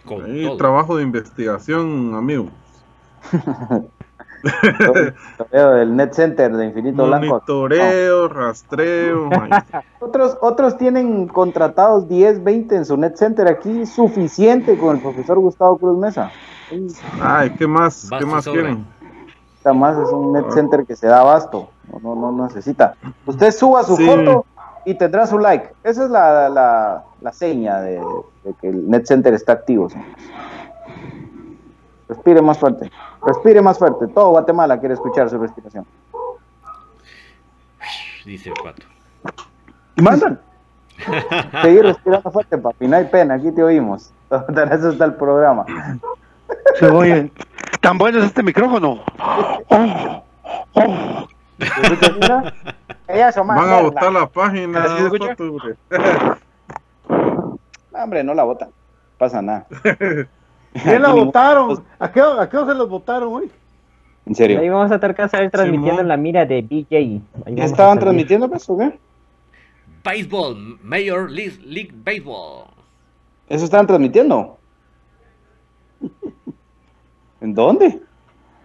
Con Ahí, todo. trabajo de investigación, amigo. Toreo del Net Center de Infinito Blanco. Monitoreo, rastreo. ahí. <laughs> Otros, otros tienen contratados 10, 20 en su Net Center aquí, suficiente con el profesor Gustavo Cruz Mesa. Ay, ¿qué más? ¿Qué más sobra. quieren? Más es un Net Center que se da abasto. No, no, no necesita. Usted suba su Sí. foto y tendrá su like. Esa es la, la, la seña de, de que el Net Center está activo. señores. Respire más fuerte. Respire más fuerte. Todo Guatemala quiere escuchar su respiración. Dice el pato. ¿Y mandan? <laughs> Seguir respirando fuerte, papi. No hay pena. Aquí te oímos. <laughs> Para eso está el programa. Se oye. ¿Tan bueno es este micrófono? Oh, oh. <laughs> Más Van a votar la página. No, hombre, no la votan. Pasa nada. <laughs> ¿Quién la votaron? ¿A qué, ¿A qué hora se los votaron hoy? En serio. Ahí vamos a estar transmitiendo Simón. en la mira de BJ. Ahí vamos a ¿Estaban transmitiendo pues o qué? Baseball, Major League, League Baseball. ¿Eso estaban transmitiendo? ¿En dónde?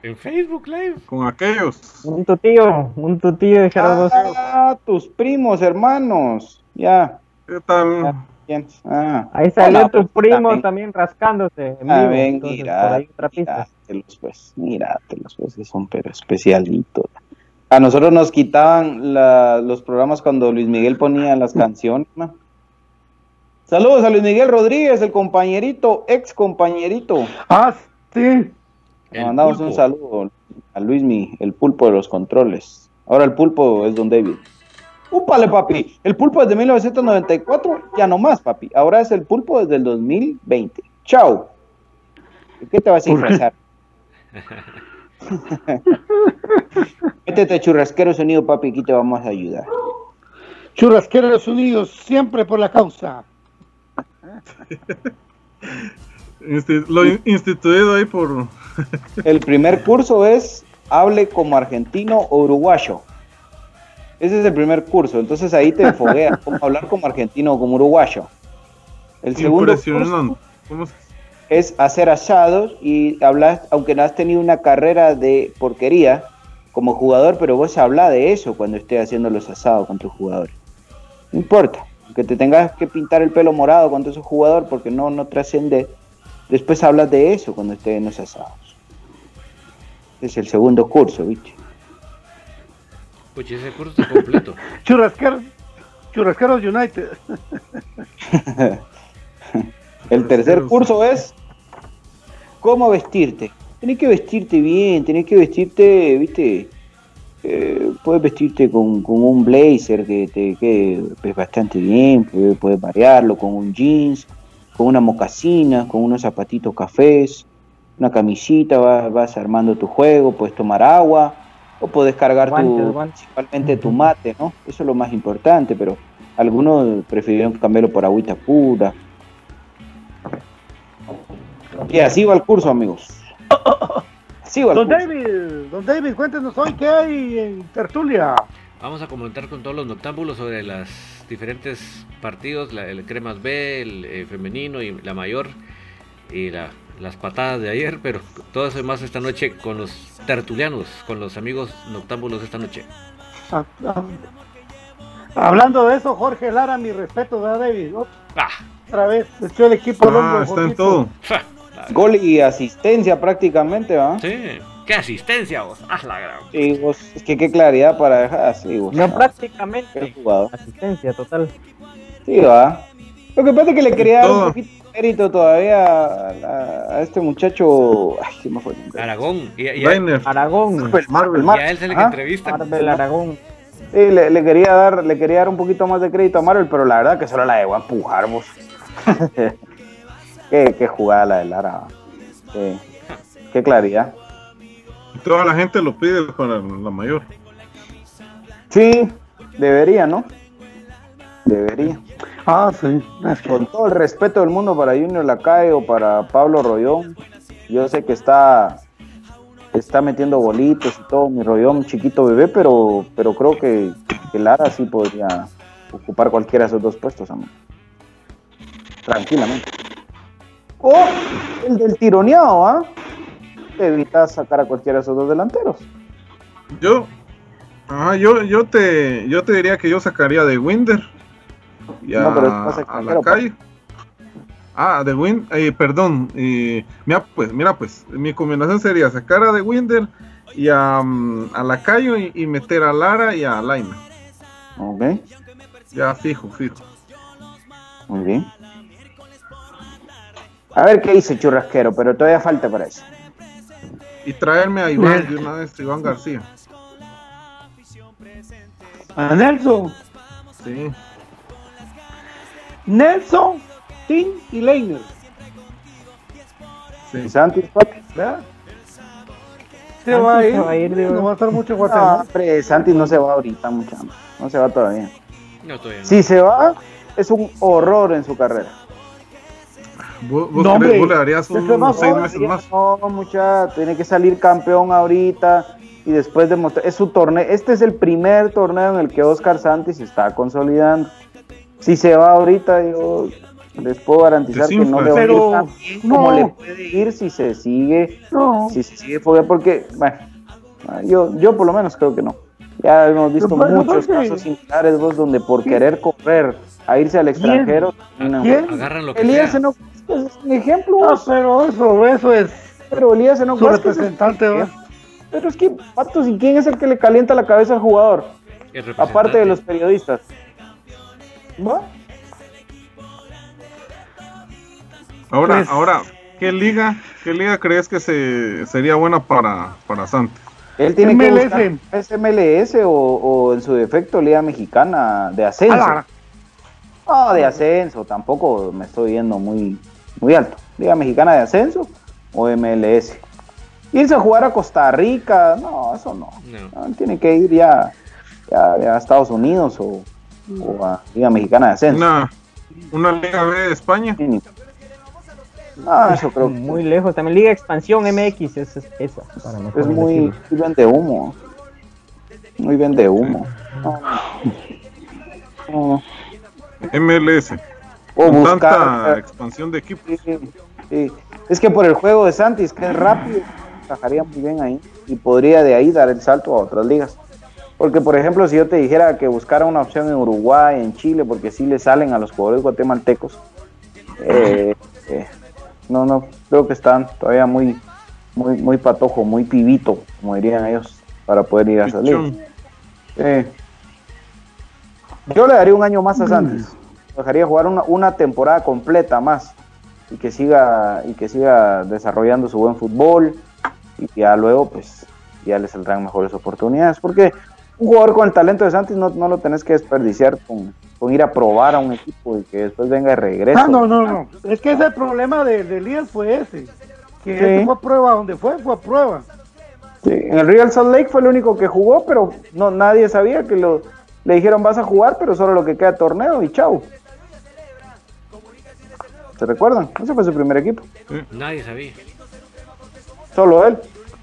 En Facebook Live. Con aquellos. Un tutío, un tutío de Gerardo. Ah, tus primos, hermanos. Ya. ¿Qué tal? ya. Ah. Ahí salió Hola, tu pues, primo también. también rascándose. Ah, vivo. ven, Entonces, mira, por ahí otra pista. míratelos pues, míratelos pues, que son pero especialitos. A nosotros nos quitaban la- los programas cuando Luis Miguel ponía las canciones, ¿no? Saludos a Luis Miguel Rodríguez, el compañerito, ex compañerito. Ah, sí. Le mandamos un saludo a Luismi, el pulpo de los controles. Ahora el pulpo es Don David. Úpale, papi. El pulpo desde 1994, ya no más, papi. Ahora es el pulpo desde el 2020. Chao. ¿Qué te vas a ingresar? <laughs> Métete churrasqueros unidos, papi, aquí te vamos a ayudar. Churrasqueros Unidos, siempre por la causa. <laughs> Insti- lo in- instituido ahí por. <laughs> El primer curso es hable como argentino o uruguayo. Ese es el primer curso. Entonces ahí te fogueas <laughs> cómo hablar como argentino o como uruguayo. El segundo curso Impresionante. ¿Cómo se- es hacer asados y hablar, aunque no has tenido una carrera de porquería como jugador, pero vos habla de eso cuando estés haciendo los asados con tus jugadores. No importa, que te tengas que pintar el pelo morado cuando sos jugador porque no, no trasciende. Después hablas de eso cuando estés en los asados. Es el segundo curso, ¿viste? Pucha, ese curso está completo. <laughs> Churrasqueros, Churrasqueros United. <laughs> El tercer curso es cómo vestirte. Tenés que vestirte bien, tenés que vestirte, viste, eh, puedes vestirte con, con un blazer que te quede pues, bastante bien, puedes, puedes variarlo con un jeans, con una mocasina, con unos zapatitos cafés, una camisita, vas, vas armando tu juego, puedes tomar agua o puedes cargar tu, principalmente tu mate, ¿no? Eso es lo más importante, pero algunos prefirieron cambiarlo por agüita pura. Y así va el curso, amigos. Así va el Don curso. David, don David, cuéntenos hoy qué hay en Tertulia. Vamos a comentar con todos los noctámbulos sobre los diferentes partidos, la- el Cremas B, el eh, femenino y la mayor, y la- las patadas de ayer, pero todo eso y más esta noche con los tertulianos, con los amigos noctámbulos esta noche. Ah, ah. Hablando de eso, Jorge Lara, mi respeto, ¿verdad, David? Ah, Otra vez, echó el equipo al hombro. Ah, está en todo. Gol y asistencia prácticamente, ¿va? Sí, qué asistencia vos. Ah, la gran. Sí, vos, es que qué claridad para dejar así, vos. No Ah, prácticamente. Asistencia total. Sí, va. Lo que pasa es que le quería dar un poquito de mérito todavía a, a- a este muchacho. Ay, ¿qué me fue el? Aragón. Y, y- Rainer. Aragón. Marvel, Marvel, y Marvel. a él se le entrevistan. Marvel Aragón. Sí, le, le quería dar, le quería dar un poquito más de crédito a Marvel, pero la verdad que solo la debo empujar, vos. <laughs> qué, qué jugada la de Lara. Qué, qué claridad. Toda la gente lo pide para la mayor. Sí, debería, ¿no? Debería. Ah, sí. Con todo el respeto del mundo para Junior Lacayo o para Pablo Rollón, yo sé que está está metiendo bolitos y todo, mi Rollón chiquito bebé, pero pero creo que, que Lara sí podría ocupar cualquiera de esos dos puestos, amor. Tranquilamente. O el del tironeado, ¿ah? Te evitas sacar a cualquiera de esos dos delanteros. Yo, yo, yo te, yo te diría que yo sacaría de Winder y a, No, pero a la calle. Ah, de Wind, eh, perdón, eh, mira pues, mira pues, mi combinación sería sacar a de Winder y a, mm, a la calle y, y meter a Lara y a Laina. Ok, Ya fijo, fijo. muy bien. A ver qué dice Churrasquero, pero todavía falta para eso. Y traerme a Iván de una vez, Iván García. A Nelson, Sí. Nelson, Tim y Leiner. Sí. ¿Y Santis, papi? ¿Verdad? Se Santi va a ir. se va a ir, digo. no va a estar mucho hombre, Santis no se va ahorita, mucha. No se va todavía. No, todavía no. Si se va, es un horror en su carrera. ¿Vos, vos No, querés- hombre, vos le darías unos no, seis no, meses más? No, mucha, tiene que salir campeón ahorita y después demostrar. Es su torneo. Este es el primer torneo en el que Oscar Santis se está consolidando. Si se va ahorita, yo les puedo garantizar que no le va a ir Pero, tan bien como no. le puede ir si se sigue, No. si se sigue porque, bueno, yo, yo por lo menos creo que no. Ya hemos visto Pero, pero, muchos ¿por qué? casos similares, vos, donde por querer correr a irse al extranjero, ¿Quién? Agarran lo que Elías sea. no es un ejemplo, vos. pero eso, eso es pero Elías no su representante, ¿verdad? Pero es que, Patos, ¿y quién es el que le calienta la cabeza al jugador? Aparte de los periodistas. ¿Va? Ahora, Pues- ahora, ¿qué liga, qué liga crees que se sería buena para, para Santos? Él tiene MLS. que es MLS o, o en su defecto Liga Mexicana de ascenso. No, de ascenso, tampoco me estoy yendo muy, muy alto. Liga Mexicana de ascenso o MLS. Irse a jugar a Costa Rica, no, eso no. No. No, él tiene que ir ya, ya, ya a Estados Unidos o, o a Liga Mexicana de ascenso. Una, una Liga B de España. No, eso creo que Muy lejos. También Liga Expansión MX es, es esa. Para es muy, muy vende humo. Muy vende humo. No, no. MLS. O Con buscar. tanta expansión de. Sí, sí. Es que por el juego de Santis, que es rápido, encajaría muy bien ahí y podría de ahí dar el salto a otras ligas. Porque, por ejemplo, si yo te dijera que buscara una opción en Uruguay, en Chile, porque sí le salen a los jugadores guatemaltecos, eh, eh, no, no, creo que están todavía muy, muy, muy patojo, muy pibito, como dirían ellos, para poder ir a. Sí. Yo le daría un año más a Santos. Dejaría jugar una, una temporada completa más y que siga y que siga desarrollando su buen fútbol y ya luego pues ya le saldrán mejores oportunidades porque un jugador con el talento de Santos no, no lo tenés que desperdiciar con, con ir a probar a un equipo y que después venga de regreso. Ah, no, no, no. Es que ese problema de, de Elías fue ese. Que Sí. ese fue a prueba, donde fue, fue a prueba. Sí, en el Real Salt Lake fue el único que jugó, pero no nadie sabía que lo le dijeron vas a jugar, pero solo lo que queda torneo y chau. ¿Se recuerdan? Ese fue su primer equipo. Nadie sabía. Solo él.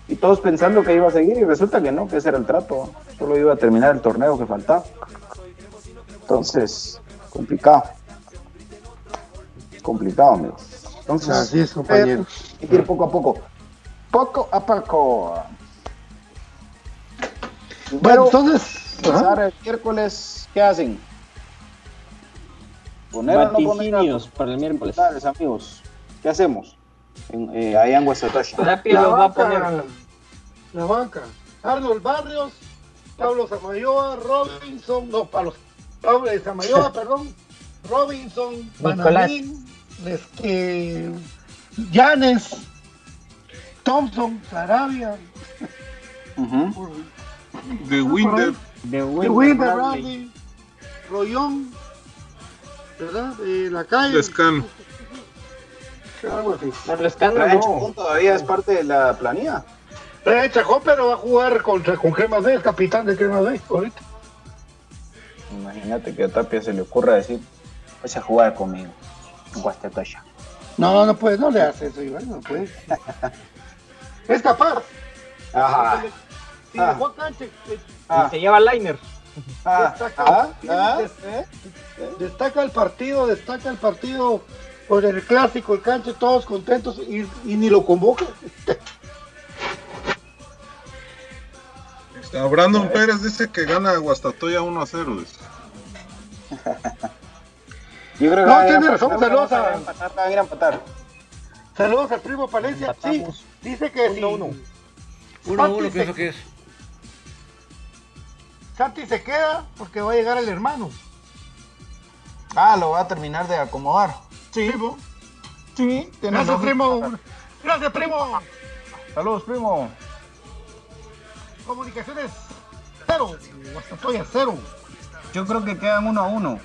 Y todos pensando que iba a seguir y resulta que no, que ese era el trato. Solo iba a terminar el torneo que faltaba. Entonces, complicado. Complicado, amigos. Entonces, Así es, compañero. eh, hay que ir poco a poco. Poco a poco. Bueno, Pero, entonces. empezar el miércoles, ¿qué hacen? ¿Poner o no poner para el miércoles. titulares, amigos? ¿Qué hacemos? En, eh, allá en Guastatoya. Rápido La los va a banca, poner. La banca. Arnold Barrios, Pablo Samayoa, Robinson, no, Pablo, Pablo Samayoa, <laughs> perdón, Robinson. Banalín, este, Llanes, Thompson, Sarabia. De Winder. De de Will Wilder Bradley. Bradley, Rollón, ¿verdad? De la calle. Descano. Algo así. No, Lescano no. Chacón todavía es parte de la planilla. Eh, Chacón, pero va a jugar contra, con Cremas B, es capitán de Cremas B, ahorita. Imagínate que a Tapia se le ocurra decir, vas a jugar conmigo en Guastatoya. No, no puede, no le hace eso, Iván, no puede. <laughs> es capaz. Ajá. Si Ah. cancha, eh, Ah, Y se lleva Liner. Ah, destaca, ah, ah, des- destaca el partido, destaca el partido por el clásico, el cancha, todos contentos y, y ni lo convoca. Brandon Pérez dice que gana Guastatoya 1 a 0. dice. <laughs> Yo creo que No, a a tiene empatar, razón, saludos van a- empatar, a a empatar. Saludos al primo Palencia. Sí, dice que si Uno, uno. Uno a uno Santi pienso se- que es. Santi se queda porque va a llegar el hermano. Ah, lo va a terminar de acomodar. Sí. Sí, Gracias, primo. Gracias, primo. Saludos, primo. Comunicaciones cero. Guastatoya cero. Yo creo que quedan uno a uno.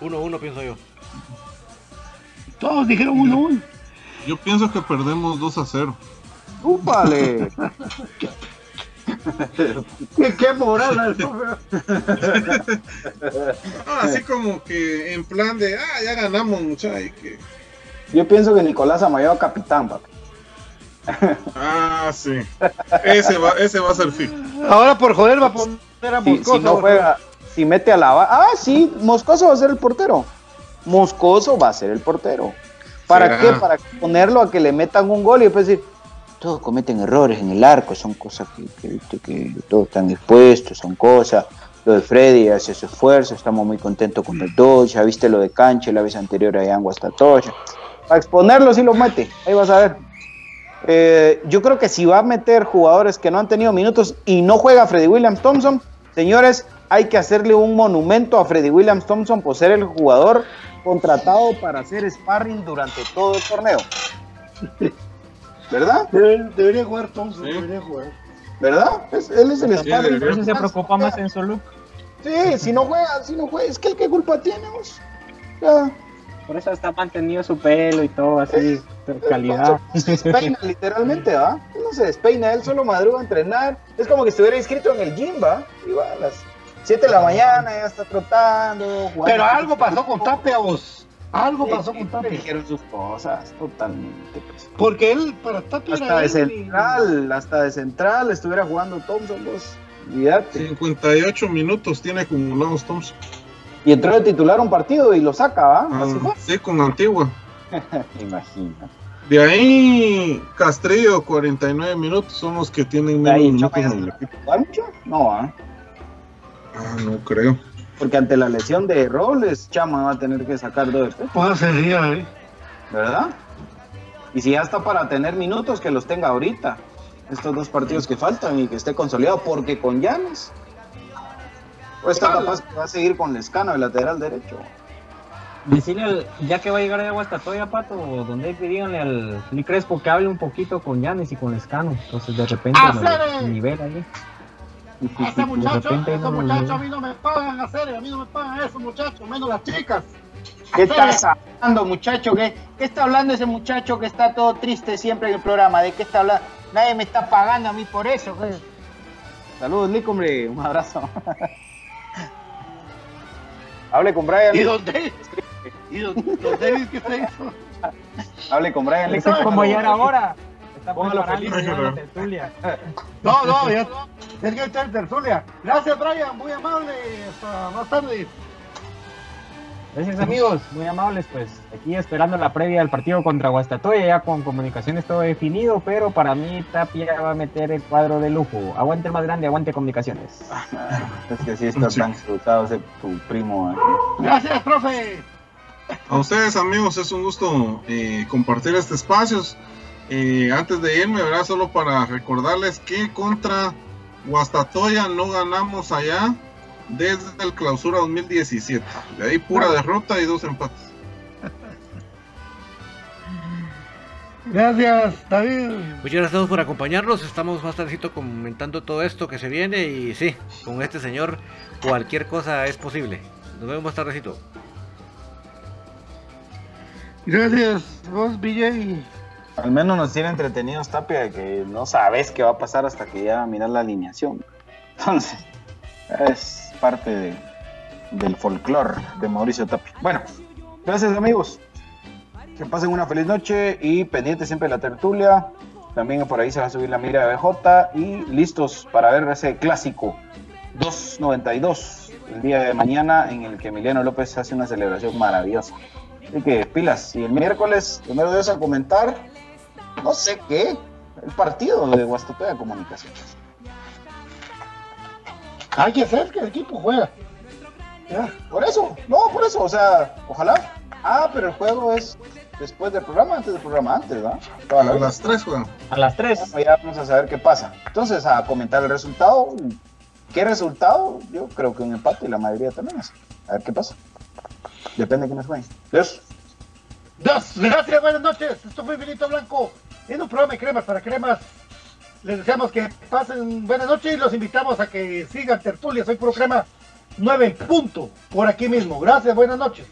Uno a uno pienso yo. Todos dijeron uno uno. Yo pienso que perdemos 2 a 0. ¡Úpale! <laughs> <laughs> ¿Qué, qué moral? <laughs> Ah, así como que en plan de, ah, ya ganamos, muchachos. y que- Yo pienso que Nicolás Amayo capitán, papi. Ah, sí. Ese va, ese va a ser fijo. Ahora por joder va a poner a Moscoso. si no juega, si mete a la Ah, sí, Moscoso va a ser el portero. Moscoso va a ser el portero. ¿Para ¿Será? qué? Para ponerlo a que le metan un gol y después decir, todos cometen errores en el arco, son cosas que, todos están expuestos, son cosas. Lo de Freddy hace su esfuerzo, estamos muy contentos con dos, ya viste lo de Canche la vez anterior allá en Guastatoya. Para exponerlo sí lo mete, ahí vas a ver. Eh, yo creo que si va a meter jugadores que no han tenido minutos y no juega Freddy Williams Thompson, señores, hay que hacerle un monumento a Freddy Williams Thompson por ser el jugador contratado para hacer sparring durante todo el torneo. <laughs> ¿Verdad? Debe- debería jugar Thompson, debería jugar. ¿Verdad? Es- él es el espadín. Por eso se preocupa más en su look. Sí, si no juega, si no juega, es que el que culpa tiene, vos. Ya. Por eso está mantenido su pelo y todo así, de calidad. <laughs> Se despeina literalmente, ¿va? Él no se despeina, él solo madruga a entrenar. Es como que estuviera inscrito en el gym, ¿va? Igual a las 7 de la mañana ya está trotando. jugando. Pero algo pasó con Tapia, vos. Algo pasó con Tapia. dijeron sus cosas, totalmente. pues. Porque él, para Tapia Hasta era de él, central, hasta de central estuviera jugando Thompson, vos. Olvídate. 58 minutos tiene acumulados Thompson. Y entró de titular un partido y lo saca, ¿va? Ah, sí, con Antigua. <laughs> Imagina. De ahí, Castrillo, 49 minutos, son los que tienen menos minutos en el equipo. ¿Jugar mucho? No. Ah, no creo. Porque ante la lesión de Robles, Chama va a tener que sacar dos de pecho, Puede ser, ya, eh. ¿verdad? Y si ya está para tener minutos, que los tenga ahorita. Estos dos partidos que faltan y que esté consolidado, porque con Llanes. O está capaz que va a seguir con Lescano, el lateral derecho. Decirle, al- ya que va a llegar de Guastatoya, Pato, o donde díganle al Crespo que hable un poquito con Yanes y con Escano. Entonces, de repente, ¡Ah, el nivel ahí. Ese muchacho, esos me muchachos a mí no me pagan hacer, a mí no me pagan esos muchachos, menos las chicas. ¿Qué estás hablando, muchacho? ¿Qué, ¿Qué está hablando ese muchacho que está todo triste siempre en el programa? ¿De qué está hablando? Nadie me está pagando a mí por eso. güey. Saludos, Lick, hombre. Un abrazo. <laughs> Hable con Brian. ¿Y dónde? ¿Y don David qué se hizo? Hable con Brian. Eso es como ya era ahora. Está Póngalo feliz, la ¿no? tertulia. <laughs> No, no, ya es que está en tertulia. Gracias, Brian, muy amable. Hasta más tarde. Gracias amigos, muy amables pues aquí esperando la previa del partido contra Guastatoya ya con comunicaciones todo definido, pero para mí Tapia va a meter el cuadro de lujo. Aguante el más grande, aguante comunicaciones. <laughs> Es que sí está tan disfrutado ese tu primo. eh. Gracias, profe. A ustedes, amigos, es un gusto eh, compartir este espacio. Eh, antes de irme, ¿verdad? Solo para recordarles que contra Guastatoya no ganamos allá desde el clausura 2017. De ahí pura derrota y dos empates. Gracias, David. Muchas gracias a todos por acompañarnos. Estamos más tardecito comentando todo esto que se viene. Y sí, con este señor cualquier cosa es posible. Nos vemos más tardecito. Gracias, vos, BJ. Al menos nos tiene entretenidos Tapia de que no sabes qué va a pasar hasta que ya miras la alineación. Entonces, es parte de- del folclore de Mauricio Tapia. Bueno, gracias amigos. Que pasen una feliz noche y pendiente siempre de la tertulia. También por ahí se va a subir la mira de BJ y listos para ver ese clásico 292 el día de mañana en el que Emiliano López hace una celebración maravillosa. Así que pilas. Y el miércoles, primero Dios a comentar, no sé qué, el partido de Guastatoya Comunicaciones. Hay que hacer que el equipo juega. Ya, por eso, no, por eso, o sea, ojalá. Ah, pero el juego es después del programa, antes del programa, antes, ¿va? Toda la A las 3 juegan. A las 3. Bueno, ya vamos a saber qué pasa. Entonces, a comentar el resultado. ¿Qué resultado? Yo creo que un empate y la mayoría también es. A ver qué pasa. Depende de quiénes jueguen. Dios. Dos, gracias, buenas noches. Esto fue Infinito Blanco en un programa de cremas para cremas. Les deseamos que pasen buenas noches y los invitamos a que sigan tertulias. Soy Puro Crema 9 en punto por aquí mismo. Gracias, buenas noches.